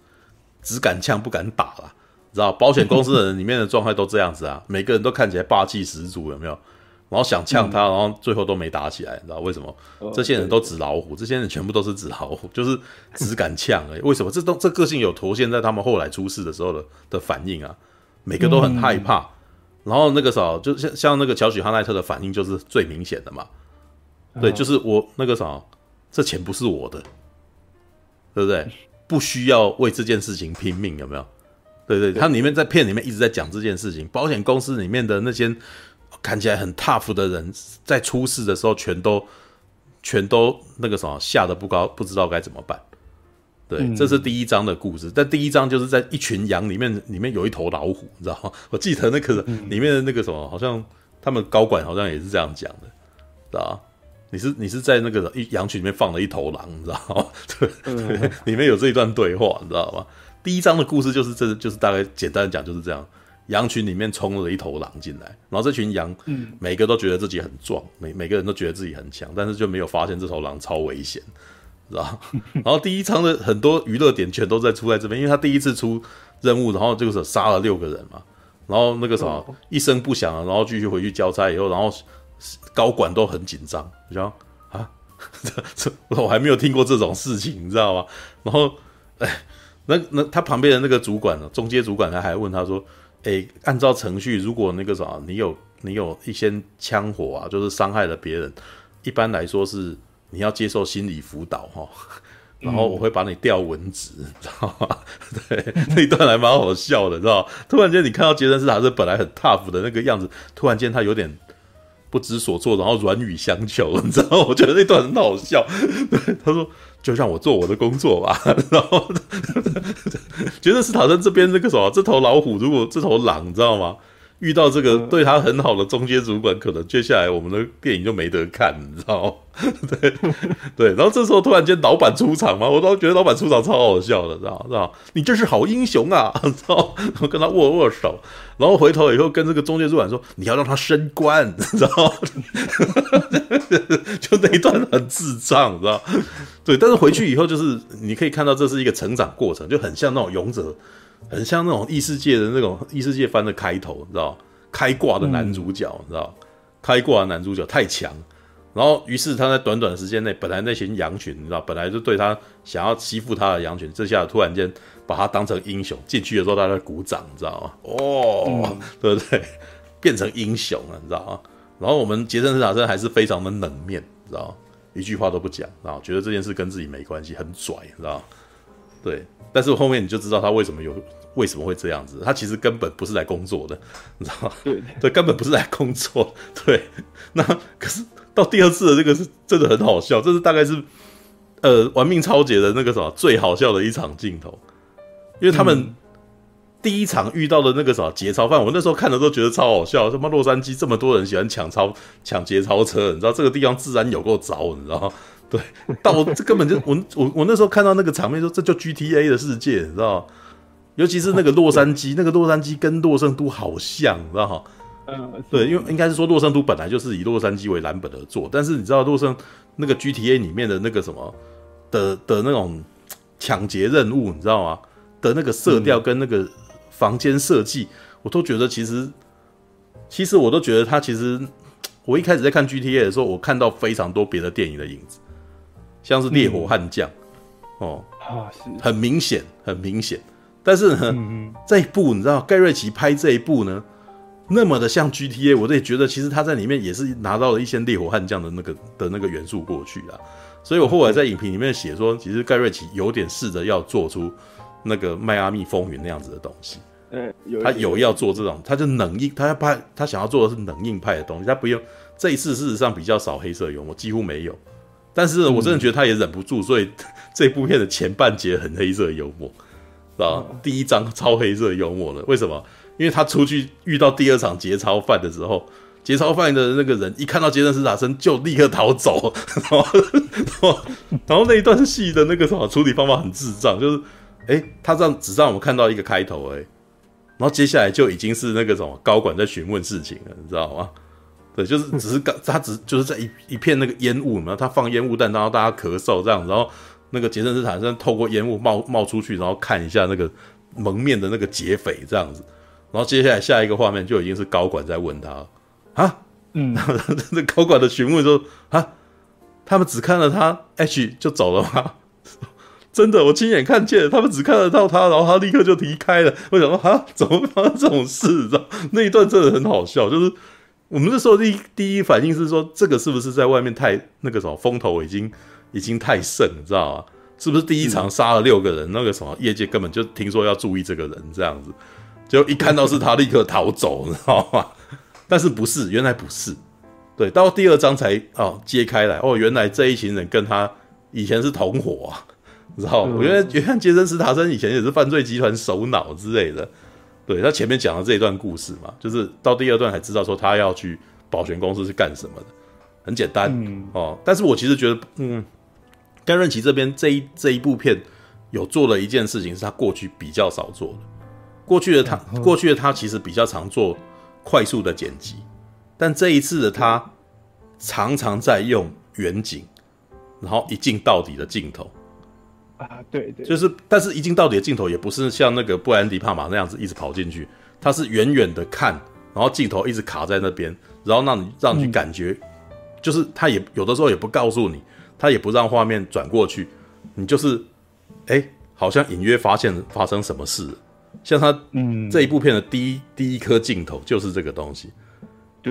[SPEAKER 1] 只敢呛不敢打啦，知道？保险公司的人里面的状态都这样子啊，每个人都看起来霸气十足，有没有？然后想呛他，然后最后都没打起来，你知道为什么？这些人都纸老虎，这些人全部都是纸老虎，就是只敢呛而已。为什么？这都这个性有体现在他们后来出事的时候的的反应啊，每个都很害怕。然后那个时候，就像像那个乔许哈奈特的反应就是最明显的嘛。对，就是我那个啥，这钱不是我的，对不对？不需要为这件事情拼命，有没有？对对，他里面在片里面一直在讲这件事情，保险公司里面的那些。看起来很 tough 的人，在出事的时候，全都全都那个什么，吓得不高，不知道该怎么办。对，嗯、这是第一章的故事。但第一章就是在一群羊里面，里面有一头老虎，你知道吗？我记得那个里面的那个什么，好像他们高管好像也是这样讲的，知道吗？你是你是在那个一羊群里面放了一头狼，你知道吗？对，对，里面有这一段对话，你知道吗？第一章的故事就是这，就是大概简单的讲就是这样。羊群里面冲了一头狼进来，然后这群羊，嗯每个都觉得自己很壮，每每个人都觉得自己很强，但是就没有发现这头狼超危险，知道？然后第一章的很多娱乐点全都在出在这边，因为他第一次出任务，然后这个时候杀了六个人嘛，然后那个什么一声不响，然后继续回去交差以后，然后高管都很紧张，你知道啊，这这我还没有听过这种事情，你知道吗？然后哎，那那他旁边的那个主管呢，中介主管他还问他说。哎，按照程序，如果那个啥，你有你有一些枪火啊，就是伤害了别人，一般来说是你要接受心理辅导哈，然后我会把你调文职，嗯、知道吗？对，那一段还蛮好笑的，知道？突然间你看到杰森斯坦森本来很 tough 的那个样子，突然间他有点不知所措，然后软语相求，你知道？我觉得那段很好笑。对，他说。就让我做我的工作吧，然后杰森斯坦森这边那个什么，这头老虎，如果这头狼，你知道吗？遇到这个对他很好的中间主管，可能接下来我们的电影就没得看，你知道吗？对对，然后这时候突然间老板出场嘛，我都觉得老板出场超好笑的，知道知道？你真是好英雄啊！知道？我跟他握握手，然后回头以后跟这个中介主管说：“你要让他升官，知道吗？” 就那一段很智障，知道？对，但是回去以后就是你可以看到这是一个成长过程，就很像那种勇者。很像那种异世界的那种异世界番的开头，你知道？开挂的男主角，你知道？开挂的男主角太强，然后于是他在短短时间内，本来那群羊群，你知道，本来就对他想要欺负他的羊群，这下突然间把他当成英雄，进去的时候他在鼓掌，你知道吗？哦，嗯、对不对？变成英雄了，你知道吗？然后我们杰森斯坦森还是非常的冷面，你知道？一句话都不讲，然后觉得这件事跟自己没关系，很拽，你知道？对。但是后面你就知道他为什么有为什么会这样子，他其实根本不是来工作的，你知道吗？对 对，根本不是来工作。对，那可是到第二次的这个是真的很好笑，这是大概是呃玩命超杰的那个什么最好笑的一场镜头，因为他们第一场遇到的那个什么劫钞犯，我那时候看的都觉得超好笑，什么洛杉矶这么多人喜欢抢钞抢劫钞车，你知道这个地方自然有够糟，你知道吗？对，到这根本就我我我那时候看到那个场面说，这就 GTA 的世界，你知道？尤其是那个洛杉矶，那个洛杉矶跟洛圣都好像，你知道哈？嗯，对，因为应该是说洛圣都本来就是以洛杉矶为蓝本而做，但是你知道洛圣那个 GTA 里面的那个什么的的那种抢劫任务，你知道吗？的那个色调跟那个房间设计，我都觉得其实其实我都觉得他其实我一开始在看 GTA 的时候，我看到非常多别的电影的影子。像是烈火悍将，嗯、哦，啊，是很明显，很明显。但是呢，嗯嗯这一部你知道，盖瑞奇拍这一部呢，那么的像 GTA，我也觉得其实他在里面也是拿到了一些烈火悍将的那个的那个元素过去啊。所以我后来在影评里面写说，其实盖瑞奇有点试着要做出那个迈阿密风云那样子的东西。
[SPEAKER 3] 对，
[SPEAKER 1] 他有要做这种，他就冷硬，他要拍，他想要做的是冷硬派的东西，他不用。这一次事实上比较少黑色幽默，几乎没有。但是我真的觉得他也忍不住，所以 这部片的前半节很黑色幽默，知道吧？第一章超黑色幽默的，为什么？因为他出去遇到第二场劫钞犯的时候，劫钞犯的那个人一看到杰森·斯坦森就立刻逃走，然后，然后，然后那一段戏的那个什么处理方法很智障，就是，哎，他这样只让我们看到一个开头，哎，然后接下来就已经是那个什么高管在询问事情了，你知道吗？对，就是只是刚他只就是在一一片那个烟雾嘛，他放烟雾弹，然后大家咳嗽这样，然后那个杰森·斯坦森透过烟雾冒冒出去，然后看一下那个蒙面的那个劫匪这样子。然后接下来下一个画面就已经是高管在问他啊，嗯，那高管的询问说啊，他们只看了他 H 就走了吗？真的，我亲眼看见他们只看得到他，然后他立刻就离开了。我想说啊，怎么会发生这种事？你知道那一段真的很好笑，就是我们那时候第一第一反应是说，这个是不是在外面太那个什么风头已经已经太盛，你知道吗？是不是第一场杀了六个人？那个什么业界根本就听说要注意这个人这样子。就一看到是他，立刻逃走，你知道吗？但是不是，原来不是。对，到第二章才哦揭开来哦，原来这一群人跟他以前是同伙啊，你知道？我觉得原来杰森·斯塔森以前也是犯罪集团首脑之类的。对，他前面讲的这一段故事嘛，就是到第二段才知道说他要去保全公司是干什么的，很简单、嗯、哦。但是我其实觉得，嗯，甘润奇这边这一这一部片有做了一件事情，是他过去比较少做的。过去的他，过去的他其实比较常做快速的剪辑，但这一次的他常常在用远景，然后一镜到底的镜头
[SPEAKER 3] 啊，对对，
[SPEAKER 1] 就是，但是一镜到底的镜头也不是像那个布兰迪帕玛那样子一直跑进去，他是远远的看，然后镜头一直卡在那边，然后让你让你感觉，就是他也有的时候也不告诉你，他也不让画面转过去，你就是，哎，好像隐约发现发生什么事了。像他这一部片的第一、嗯、第一颗镜头就是这个东西，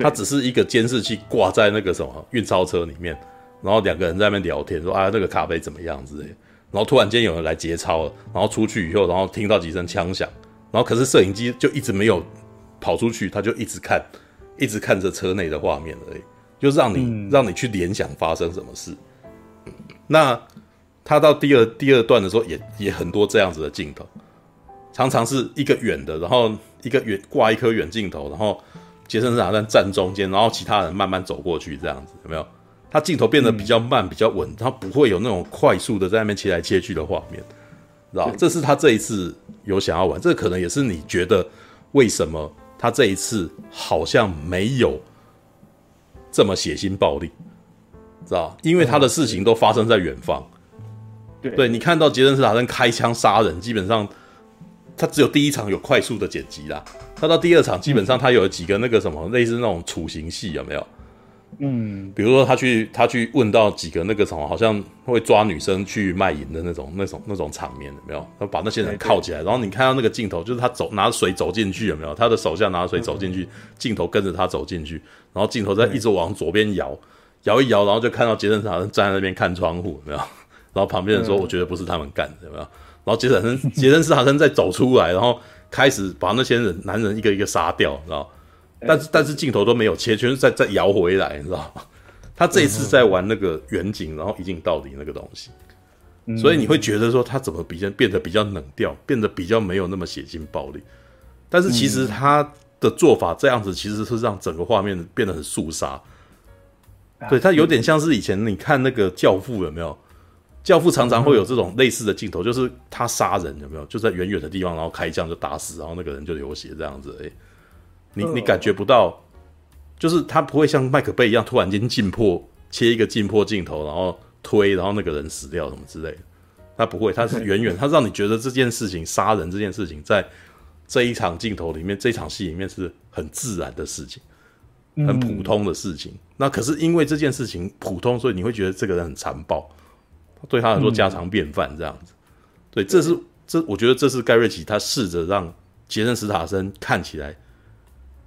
[SPEAKER 1] 它只是一个监视器挂在那个什么运钞车里面，然后两个人在那边聊天，说啊那个咖啡怎么样之类，然后突然间有人来劫钞了，然后出去以后，然后听到几声枪响，然后可是摄影机就一直没有跑出去，他就一直看，一直看着车内的画面而已，就让你、嗯、让你去联想发生什么事。那他到第二第二段的时候也也很多这样子的镜头。常常是一个远的，然后一个远挂一颗远镜头，然后杰森·斯坦森站中间，然后其他人慢慢走过去，这样子有没有？他镜头变得比较慢，比较稳，他不会有那种快速的在那边切来切去的画面，知道？这是他这一次有想要玩，这可能也是你觉得为什么他这一次好像没有这么血腥暴力，知道？因为他的事情都发生在远方，对，对你看到杰森·斯坦森开枪杀人，基本上。他只有第一场有快速的剪辑啦，他到第二场基本上他有几个那个什么类似那种处刑戏有没有？嗯，比如说他去他去问到几个那个什么好像会抓女生去卖淫的那种那种那种场面有没有？他把那些人铐起来，然后你看到那个镜头就是他走拿水走进去有没有？他的手下拿水走进去，镜头跟着他走进去，然后镜头在一直往左边摇摇一摇，然后就看到杰森塔森站在那边看窗户有没有？然后旁边人说我觉得不是他们干的有没有？然后杰森· 杰森·斯坦森再走出来，然后开始把那些人男人一个一个杀掉，你知道？但是但是镜头都没有切，全是在在摇回来，你知道吗？他这一次在玩那个远景，然后一镜到底那个东西，所以你会觉得说他怎么比较变得比较冷调，变得比较没有那么血腥暴力。但是其实他的做法这样子，其实是让整个画面变得很肃杀。对，他有点像是以前你看那个《教父》，有没有？教父常常会有这种类似的镜头，就是他杀人有没有？就在远远的地方，然后开枪就打死，然后那个人就流血这样子。哎，你你感觉不到，就是他不会像麦克贝一样突然间进迫切一个进迫镜头，然后推，然后那个人死掉什么之类的。他不会，他是 远远，他让你觉得这件事情杀人这件事情在这一场镜头里面，这场戏里面是很自然的事情，很普通的事情。那可是因为这件事情普通，所以你会觉得这个人很残暴。对他来说家常便饭这样子，对，这是这我觉得这是盖瑞奇他试着让杰森·斯塔森看起来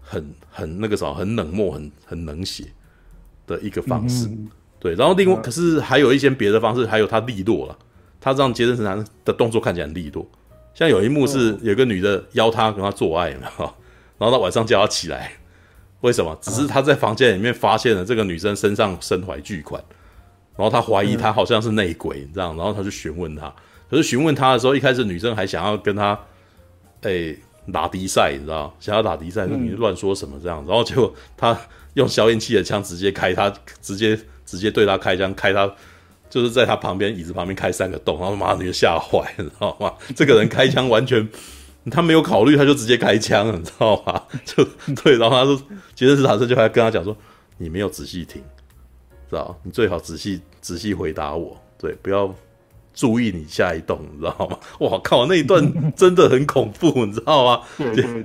[SPEAKER 1] 很很那个啥很冷漠很很冷血的一个方式，对，然后另外可是还有一些别的方式，还有他利落了，他让杰森·斯塔森的动作看起来很利落，像有一幕是有个女的邀他跟他做爱嘛，然后他晚上叫他起来，为什么？只是他在房间里面发现了这个女生身上身怀巨款，然后他怀疑她好像是内鬼，你知道？然后他就询问她，可是询问她的时候，一开始女生还想要跟他，诶、欸，打敌赛，你知道？想要打敌赛，那女的乱说什么这样？然后结果他用消音器的枪直接开他，直接直接对他开枪，开他。就是在他旁边椅子旁边开三个洞，然后妈女的吓坏，你知道吗？这个人开枪完全他没有考虑，他就直接开枪了，你知道吗？就对，然后他说杰森斯坦森就还跟他讲说：“你没有仔细听，知道？你最好仔细仔细回答我，对，不要注意你下一动，你知道吗？” 哇靠，那一段真的很恐怖，你知道吗？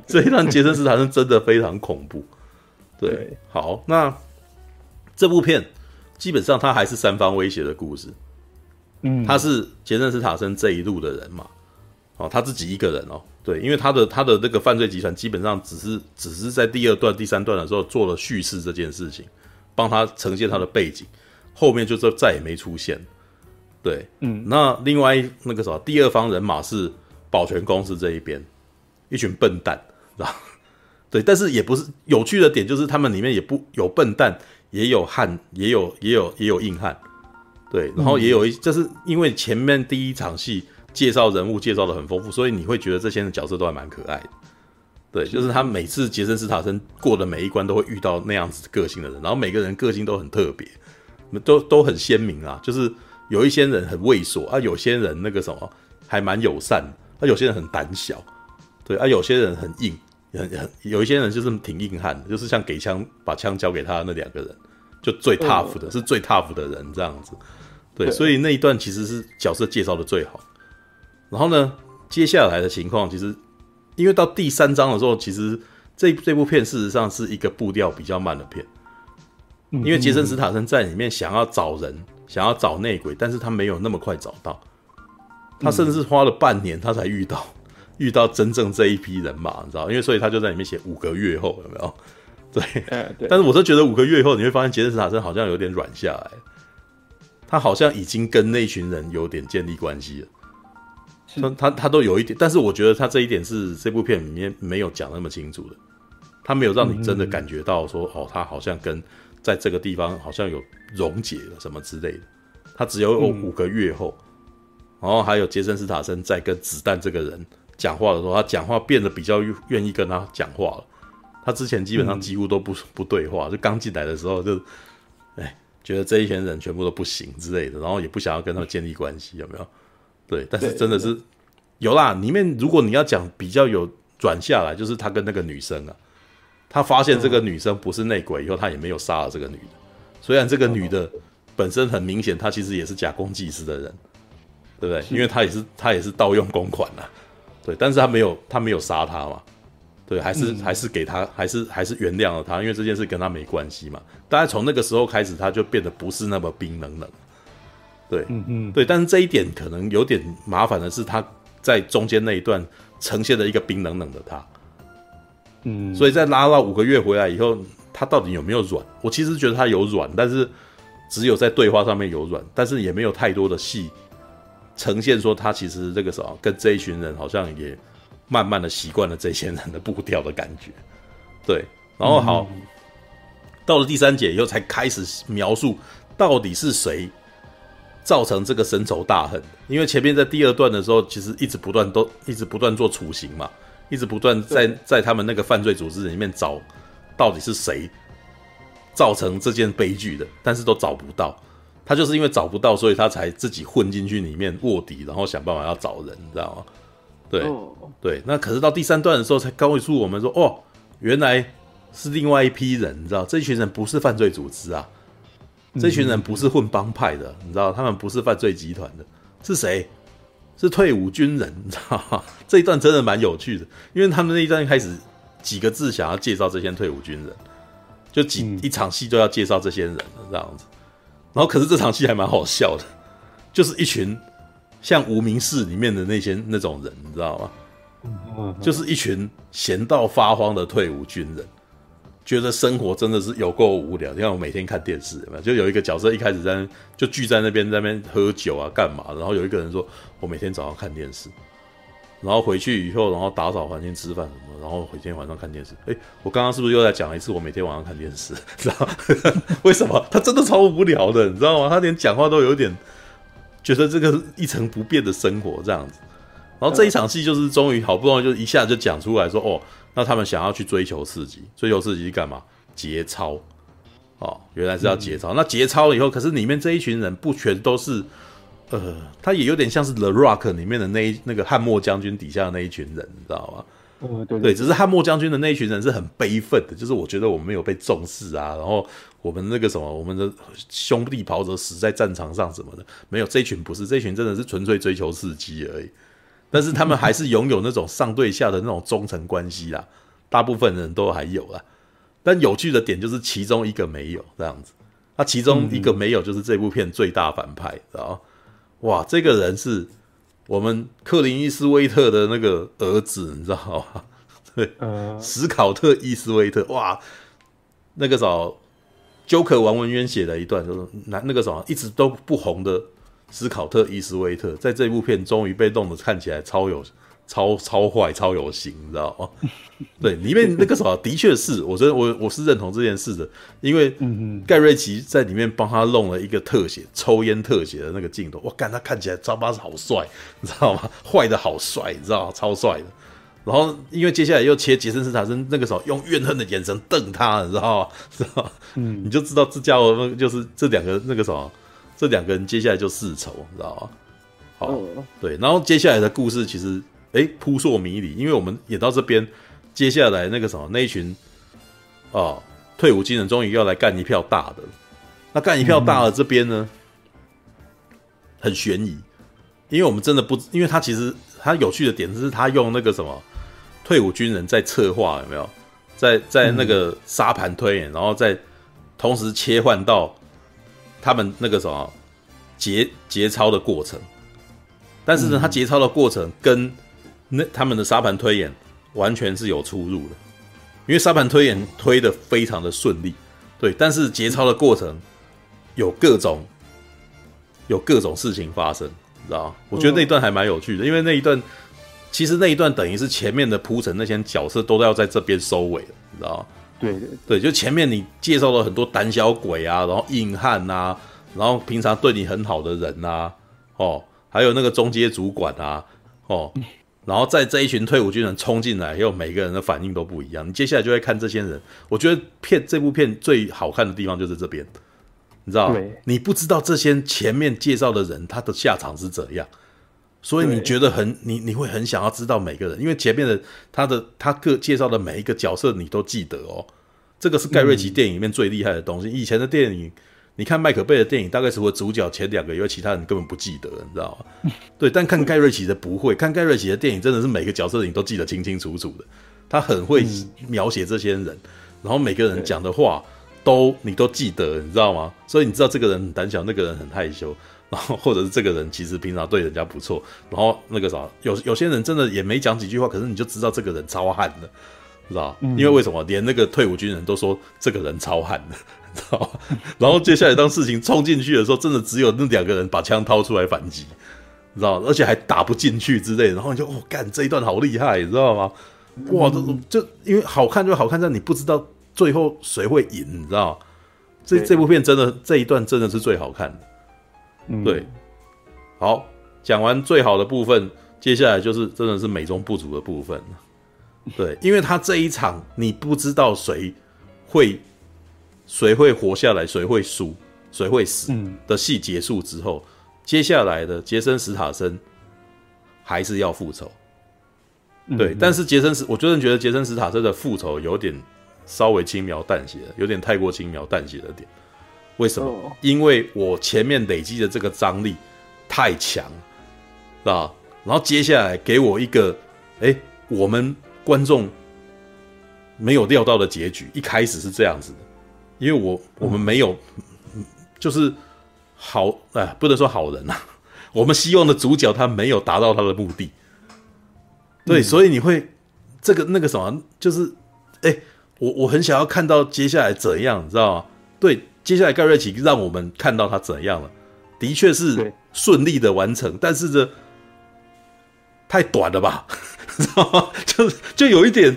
[SPEAKER 1] 这一段杰森斯坦森真的非常恐怖。对，好，那这部片。基本上他还是三方威胁的故事，嗯，他是杰森·斯坦森这一路的人嘛，哦，他自己一个人哦，对，因为他的他的那个犯罪集团基本上只是只是在第二段、第三段的时候做了叙事这件事情，帮他呈现他的背景，后面就再也没出现，对，嗯，那另外那个什么第二方人马是保全公司这一边，一群笨蛋，知道？对，但是也不是有趣的点，就是他们里面也不有笨蛋。也有汉，也有也有也有硬汉，对，然后也有一，就是因为前面第一场戏介绍人物介绍的很丰富，所以你会觉得这些人角色都还蛮可爱的，对，就是他每次杰森·斯塔森过的每一关都会遇到那样子个性的人，然后每个人个性都很特别，都都很鲜明啊，就是有一些人很畏缩啊，有些人那个什么还蛮友善，啊，有些人很胆小，对啊，有些人很硬。很很有一些人就是挺硬汉的，就是像给枪把枪交给他的那两个人，就最 tough 的，是最 tough 的人这样子。对，所以那一段其实是角色介绍的最好。然后呢，接下来的情况其实，因为到第三章的时候，其实这这部片事实上是一个步调比较慢的片，因为杰森·斯坦森在里面想要找人，想要找内鬼，但是他没有那么快找到，他甚至花了半年他才遇到。遇到真正这一批人马，你知道？因为所以他就在里面写五个月后有没有？对，对。但是我是觉得五个月后你会发现杰森斯坦森好像有点软下来，他好像已经跟那群人有点建立关系了。他他他都有一点，但是我觉得他这一点是这部片里面没有讲那么清楚的，他没有让你真的感觉到说哦，他好像跟在这个地方好像有溶解了什么之类的。他只有五个月后，然后还有杰森斯塔森在跟子弹这个人。讲话的时候，他讲话变得比较愿意跟他讲话了。他之前基本上几乎都不、嗯、不对话，就刚进来的时候就，哎，觉得这一群人全部都不行之类的，然后也不想要跟他们建立关系，有没有？对，但是真的是有啦。里面如果你要讲比较有转下来，就是他跟那个女生啊，他发现这个女生不是内鬼以后，他也没有杀了这个女的。虽然这个女的本身很明显，她其实也是假公济私的人，对不对？因为她也是她也是盗用公款啊。对，但是她没有，她没有杀她嘛，对，还是、嗯、还是给他，还是还是原谅了他，因为这件事跟他没关系嘛。大概从那个时候开始，他就变得不是那么冰冷冷，对，嗯嗯，对。但是这一点可能有点麻烦的是，他在中间那一段呈现了一个冰冷冷的他，嗯，所以在拉到五个月回来以后，他到底有没有软？我其实觉得他有软，但是只有在对话上面有软，但是也没有太多的戏。呈现说他其实这个时候跟这一群人好像也慢慢的习惯了这些人的步调的感觉，对，然后好，嗯、到了第三节以后才开始描述到底是谁造成这个深仇大恨，因为前面在第二段的时候其实一直不断都一直不断做处刑嘛，一直不断在在他们那个犯罪组织里面找到底是谁造成这件悲剧的，但是都找不到。他就是因为找不到，所以他才自己混进去里面卧底，然后想办法要找人，你知道吗？对、oh. 对。那可是到第三段的时候，才告诉我们说，哦，原来是另外一批人，你知道，这群人不是犯罪组织啊，这群人不是混帮派的，你知道，他们不是犯罪集团的，是谁？是退伍军人，你知道吗？这一段真的蛮有趣的，因为他们那一段一开始几个字想要介绍这些退伍军人，就几一场戏都要介绍这些人这样子。然后，可是这场戏还蛮好笑的，就是一群像无名氏里面的那些那种人，你知道吗？就是一群闲到发慌的退伍军人，觉得生活真的是有够无聊。你看我每天看电视，就有一个角色一开始在就聚在那边在那边喝酒啊，干嘛？然后有一个人说：“我每天早上看电视。”然后回去以后，然后打扫环境、吃饭什么，然后每天晚上看电视。哎，我刚刚是不是又在讲一次？我每天晚上看电视，知道为什么？他真的超无聊的，你知道吗？他连讲话都有点觉得这个一成不变的生活这样子。然后这一场戏就是终于好不容易就一下就讲出来说，哦，那他们想要去追求刺激，追求刺激是干嘛？节操。哦，原来是要节操。嗯、那节操了以后，可是里面这一群人不全都是，呃，他也有点像是《The Rock》里面的那一那个汉末将军底下的那一群人，你知道吗？
[SPEAKER 3] 嗯，对，
[SPEAKER 1] 对，只是汉末将军的那一群人是很悲愤的，就是我觉得我们没有被重视啊，然后我们那个什么，我们的兄弟袍泽死在战场上什么的，没有这一群不是，这一群真的是纯粹追求刺激而已。但是他们还是拥有那种上对下的那种忠诚关系啦，大部分人都还有啦。但有趣的点就是其中一个没有这样子，那其中一个没有就是这部片最大反派，知道吗？哇，这个人是我们克林伊斯威特的那个儿子，你知道吗？对，史考特伊斯威特，哇，那个时候 Joker 王文渊写了一段，就是那那个时候一直都不红的。史考特·伊斯威特在这部片终于被弄得看起来超有、超超坏、超有型，你知道吗？对，里面那个什么，的确是，我觉得我我是认同这件事的，因为盖瑞奇在里面帮他弄了一个特写，抽烟特写的那个镜头，我干，他看起来超巴是好帅，你知道吗？坏的好帅，你知道吗？超帅的。然后因为接下来又切杰森·斯坦森，那个时候用怨恨的眼神瞪他，你知道吗？知道吗？嗯，你就知道这家伙就是这两个那个什么。这两个人接下来就世仇，你知道吗？好，对，然后接下来的故事其实诶扑朔迷离，因为我们演到这边，接下来那个什么那一群啊、哦、退伍军人终于要来干一票大的，那干一票大的这边呢，嗯、很悬疑，因为我们真的不，因为他其实他有趣的点是他用那个什么退伍军人在策划有没有，在在那个沙盘推演，然后再同时切换到。他们那个什么节节操的过程，但是呢，他节操的过程跟那他们的沙盘推演完全是有出入的，因为沙盘推演推的非常的顺利，对，但是节操的过程有各种有各种事情发生，你知道？我觉得那一段还蛮有趣的，因为那一段其实那一段等于是前面的铺陈，那些角色都要在这边收尾了，你知道吗？
[SPEAKER 3] 对对
[SPEAKER 1] 对，就前面你介绍了很多胆小鬼啊，然后硬汉呐，然后平常对你很好的人呐、啊，哦，还有那个中阶主管啊，哦，然后在这一群退伍军人冲进来，又每个人的反应都不一样。你接下来就会看这些人，我觉得片这部片最好看的地方就是这边，你知道吗？你不知道这些前面介绍的人他的下场是怎样。所以你觉得很你你会很想要知道每个人，因为前面的他的他各介绍的每一个角色你都记得哦，这个是盖瑞奇电影里面最厉害的东西。以前的电影，你看麦可贝的电影，大概除了主角前两个，因为其他人根本不记得，你知道吗？对，但看盖瑞奇的不会，看盖瑞奇的电影真的是每个角色你都记得清清楚楚的，他很会描写这些人，然后每个人讲的话都你都记得，你知道吗？所以你知道这个人很胆小，那个人很害羞。然后，或者是这个人其实平常对人家不错，然后那个啥，有有些人真的也没讲几句话，可是你就知道这个人超悍的，知道、嗯、因为为什么？连那个退伍军人都说这个人超悍的，知道然后接下来当事情冲进去的时候，真的只有那两个人把枪掏出来反击，知道而且还打不进去之类的。然后你就哦，干这一段好厉害，你知道吗？哇，这就因为好看就好看在你不知道最后谁会赢，你知道这这部片真的这一段真的是最好看的。对，好，讲完最好的部分，接下来就是真的是美中不足的部分。对，因为他这一场你不知道谁会谁会活下来，谁会输，谁会死的戏结束之后，接下来的杰森·史塔森还是要复仇。对，但是杰森史，我真的觉得杰森·史塔森的复仇有点稍微轻描淡写，有点太过轻描淡写了点。为什么？Oh. 因为我前面累积的这个张力太强，啊，然后接下来给我一个，哎，我们观众没有料到的结局。一开始是这样子的，因为我我们没有，就是好，哎，不能说好人啊。我们希望的主角他没有达到他的目的，对，所以你会这个那个什么，就是，哎，我我很想要看到接下来怎样，你知道吗？对。接下来盖瑞奇让我们看到他怎样了，的确是顺利的完成，但是这，太短了吧，知道吗？就就有一点，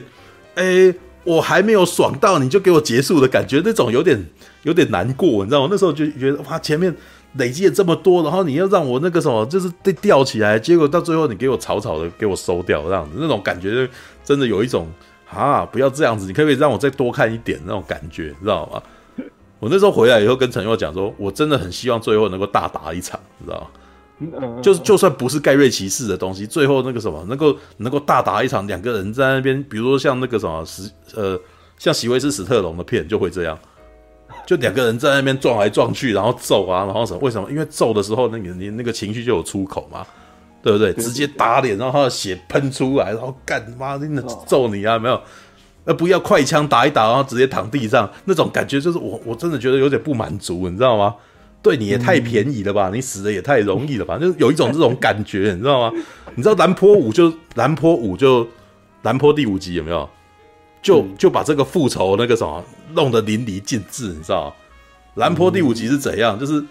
[SPEAKER 1] 哎、欸，我还没有爽到，你就给我结束的感觉，那种有点有点难过，你知道吗？那时候就觉得哇，前面累积了这么多，然后你要让我那个什么，就是被吊起来，结果到最后你给我草草的给我收掉，这样子，那种感觉真的有一种啊，不要这样子，你可不可以让我再多看一点那种感觉，知道吗？我那时候回来以后跟陈佑讲说，我真的很希望最后能够大打一场，你知道吗？就是就算不是盖瑞骑士的东西，最后那个什么能够能够大打一场，两个人在那边，比如说像那个什么史呃，像席维斯史特龙的片就会这样，就两个人在那边撞来撞去，然后揍啊，然后什么？为什么？因为揍的时候，那个你那个情绪就有出口嘛，对不对？直接打脸，然后他的血喷出来，然后干妈真的揍你啊，没有？而不要快枪打一打，然后直接躺地上，那种感觉就是我我真的觉得有点不满足，你知道吗？对你也太便宜了吧，你死的也太容易了吧，就是有一种这种感觉，你知道吗？你知道蓝波五就蓝波五就蓝波第五集有没有？就就把这个复仇那个什么弄得淋漓尽致，你知道吗？蓝波第五集是怎样？就是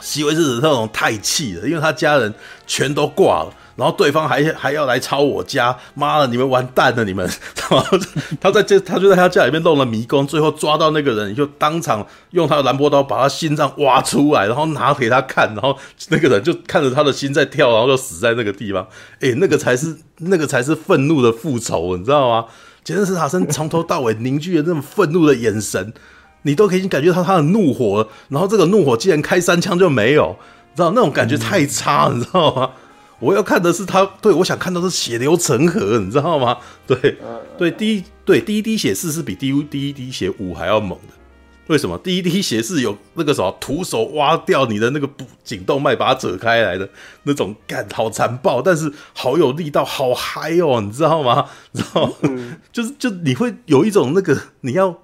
[SPEAKER 1] 席维斯史特龙太气了，因为他家人全都挂了。然后对方还还要来抄我家，妈的，你们完蛋了！你们，然后他在这，他就在他家里面弄了迷宫，最后抓到那个人，就当场用他的兰波刀把他心脏挖出来，然后拿给他看，然后那个人就看着他的心在跳，然后就死在那个地方。诶，那个才是那个才是愤怒的复仇，你知道吗？杰森·斯坦森从头到尾凝聚了那种愤怒的眼神，你都可以感觉到他的怒火，然后这个怒火竟然开三枪就没有，你知道那种感觉太差，你知道吗？我要看的是他，对，我想看到是血流成河，你知道吗？对，对，第一，对，第一滴血四是比第一第一滴血五还要猛的。为什么？第一滴血是有那个什么徒手挖掉你的那个颈动脉，把它扯开来的那种，感好残暴，但是好有力道，好嗨哦，你知道吗？知道吗？就是就你会有一种那个你要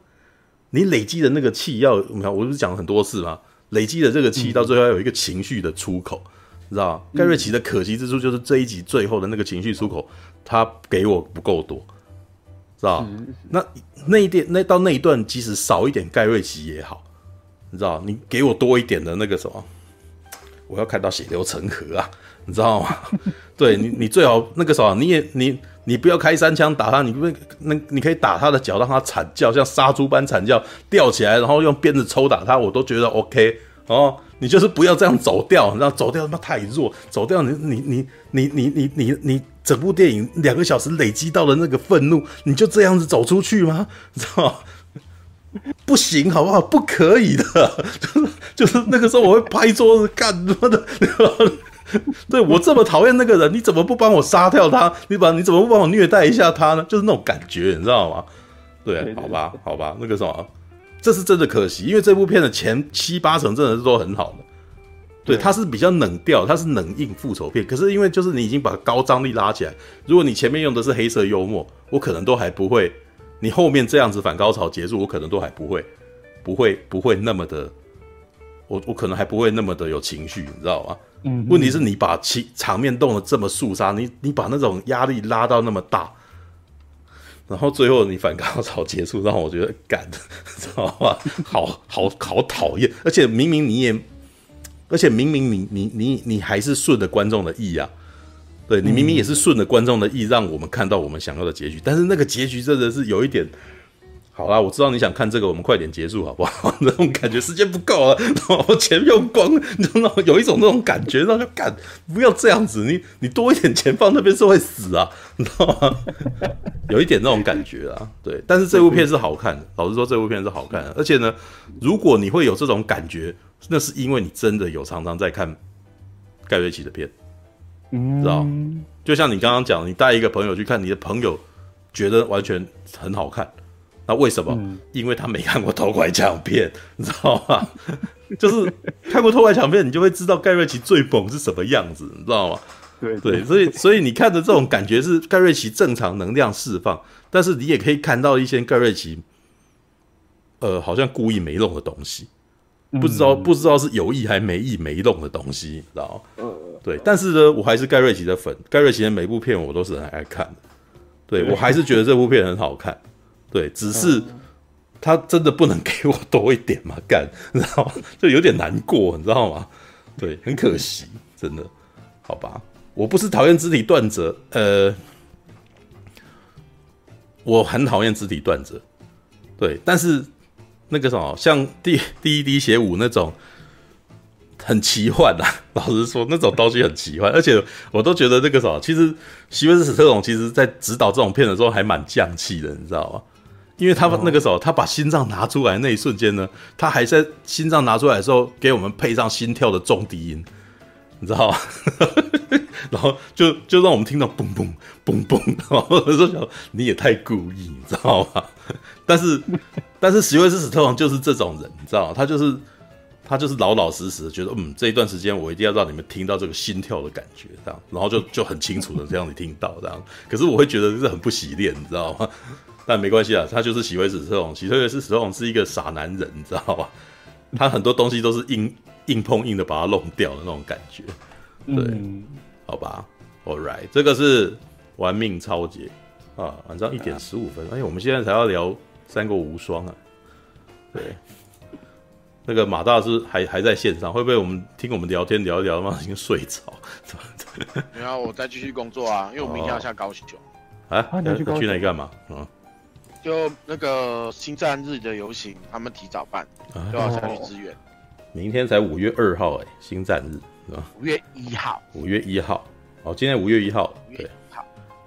[SPEAKER 1] 你累积的那个气要，你看我不是讲了很多次吗？累积的这个气到最后要有一个情绪的出口。知道盖瑞奇的可惜之处就是这一集最后的那个情绪出口，他给我不够多，知道？那那一点那到那一段，即使少一点盖瑞奇也好，你知道？你给我多一点的那个什么，我要看到血流成河啊，你知道吗？对你，你最好那个什么，你也你你不要开三枪打他，你不那你可以打他的脚，让他惨叫，像杀猪般惨叫，吊起来，然后用鞭子抽打他，我都觉得 OK 哦。你就是不要这样走掉，然后走掉他妈太弱，走掉你你你你你你你你整部电影两个小时累积到的那个愤怒，你就这样子走出去吗？你知道吗？不行，好不好？不可以的，就是就是那个时候我会拍桌子干什么的？对，我这么讨厌那个人，你怎么不帮我杀掉他？你把你怎么不帮我虐待一下他呢？就是那种感觉，你知道吗？对，好吧，好吧，那个什么。这是真的可惜，因为这部片的前七八成真的是都很好的，对，它是比较冷调，它是冷硬复仇片。可是因为就是你已经把高张力拉起来，如果你前面用的是黑色幽默，我可能都还不会，你后面这样子反高潮结束，我可能都还不会，不会不会那么的，我我可能还不会那么的有情绪，你知道吗？嗯，问题是你把情场面动得这么肃杀，你你把那种压力拉到那么大。然后最后你反高潮结束，让我觉得干，知道吧？好好好讨厌，而且明明你也，而且明明你你你你还是顺着观众的意啊，对，你明明也是顺着观众的意，让我们看到我们想要的结局，但是那个结局真的是有一点。好啦，我知道你想看这个，我们快点结束好不好？那种感觉时间不够了，然后钱用光，你知道吗？有一种那种感觉，让他干，不要这样子，你你多一点钱放那边是会死啊，你知道吗？有一点那种感觉啊，对。但是这部片是好看的，老实说，这部片是好看的。而且呢，如果你会有这种感觉，那是因为你真的有常常在看盖瑞奇的片，知道？就像你刚刚讲，你带一个朋友去看，你的朋友觉得完全很好看。那为什么？嗯、因为他没看过偷拐抢骗，你知道吗？就是看过偷拐抢骗，你就会知道盖瑞奇最猛是什么样子，你知道吗？对对，所以所以你看的这种感觉是盖瑞奇正常能量释放，但是你也可以看到一些盖瑞奇，呃，好像故意没弄的东西，不知道不知道是有意还没意没弄的东西，你知道吗？对，但是呢，我还是盖瑞奇的粉，盖瑞奇的每部片我都是很爱看的，对，我还是觉得这部片很好看。对，只是他真的不能给我多一点嘛？干，你知道吗？就有点难过，你知道吗？对，很可惜，真的。好吧，我不是讨厌肢体断折，呃，我很讨厌肢体断折，对，但是那个什么，像第第一滴血五那种。很奇幻呐、啊，老实说，那种东西很奇幻，而且我都觉得那个什么，其实席维斯史特龙其实在指导这种片的时候还蛮匠气的，你知道吗？因为他那个时候他把心脏拿出来那一瞬间呢，他还在心脏拿出来的时候给我们配上心跳的重低音，你知道吗？然后就就让我们听到嘣嘣嘣嘣，然后我就想你也太故意，你知道吗？但是但是席维斯史特王就是这种人，你知道吗？他就是。他就是老老实实的觉得，嗯，这一段时间我一定要让你们听到这个心跳的感觉，这样，然后就就很清楚的这样你听到这样。可是我会觉得这很不洗练，你知道吗？但没关系啊，他就是席维斯史特龙，席维斯史特龙是一个傻男人，你知道吧？他很多东西都是硬硬碰硬的把它弄掉的那种感觉。对，嗯、好吧，All right，这个是玩命超节啊，晚上一点十五分，哎，我们现在才要聊三国无双啊，对。那个马大师还还在线上，会不会我们听我们聊天聊一聊，他妈已经睡着？
[SPEAKER 2] 然后我再继续工作啊，因为我明天要下高雄。
[SPEAKER 1] 哦、啊，要去去哪里干嘛？嗯，
[SPEAKER 2] 就那个星战日的游行，他们提早办，就要下去支援。
[SPEAKER 1] 明天才五月二号哎，星战日是吧？
[SPEAKER 2] 五月一号。
[SPEAKER 1] 五月一号。哦，今天五月一号。
[SPEAKER 2] 对，好。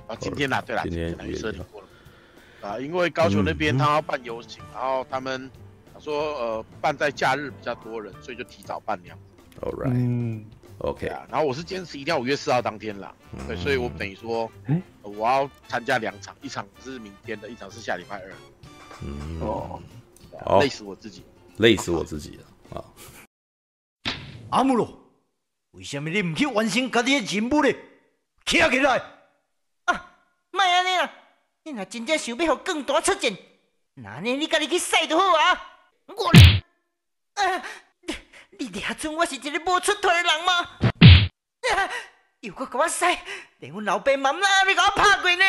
[SPEAKER 2] 啊，今天啦，对啦，今天五月一号。啊，因为高雄那边他要办游行，然后他们。说呃，办在假日比较多人，所以就提早办那样子。
[SPEAKER 1] All right，嗯，OK
[SPEAKER 2] 啊。然后我是坚持一定要五月四号当天啦，嗯、对，所以我等于说，我要参加两场，一场是明天的，一场是下礼拜二。
[SPEAKER 1] 嗯
[SPEAKER 2] 哦，好累死我自己，
[SPEAKER 1] 累死我自己了啊！
[SPEAKER 4] 阿姆罗，为什么你唔去完成家己的任务呢？起来！啊，卖安尼啦，你若真正想要让更大出战，那呢你家己去赛就好啊！我，啊，你你俩准我是一个无出头的人吗？啊，又搁给我使，连阮老爸妈妈你给我拍过呢？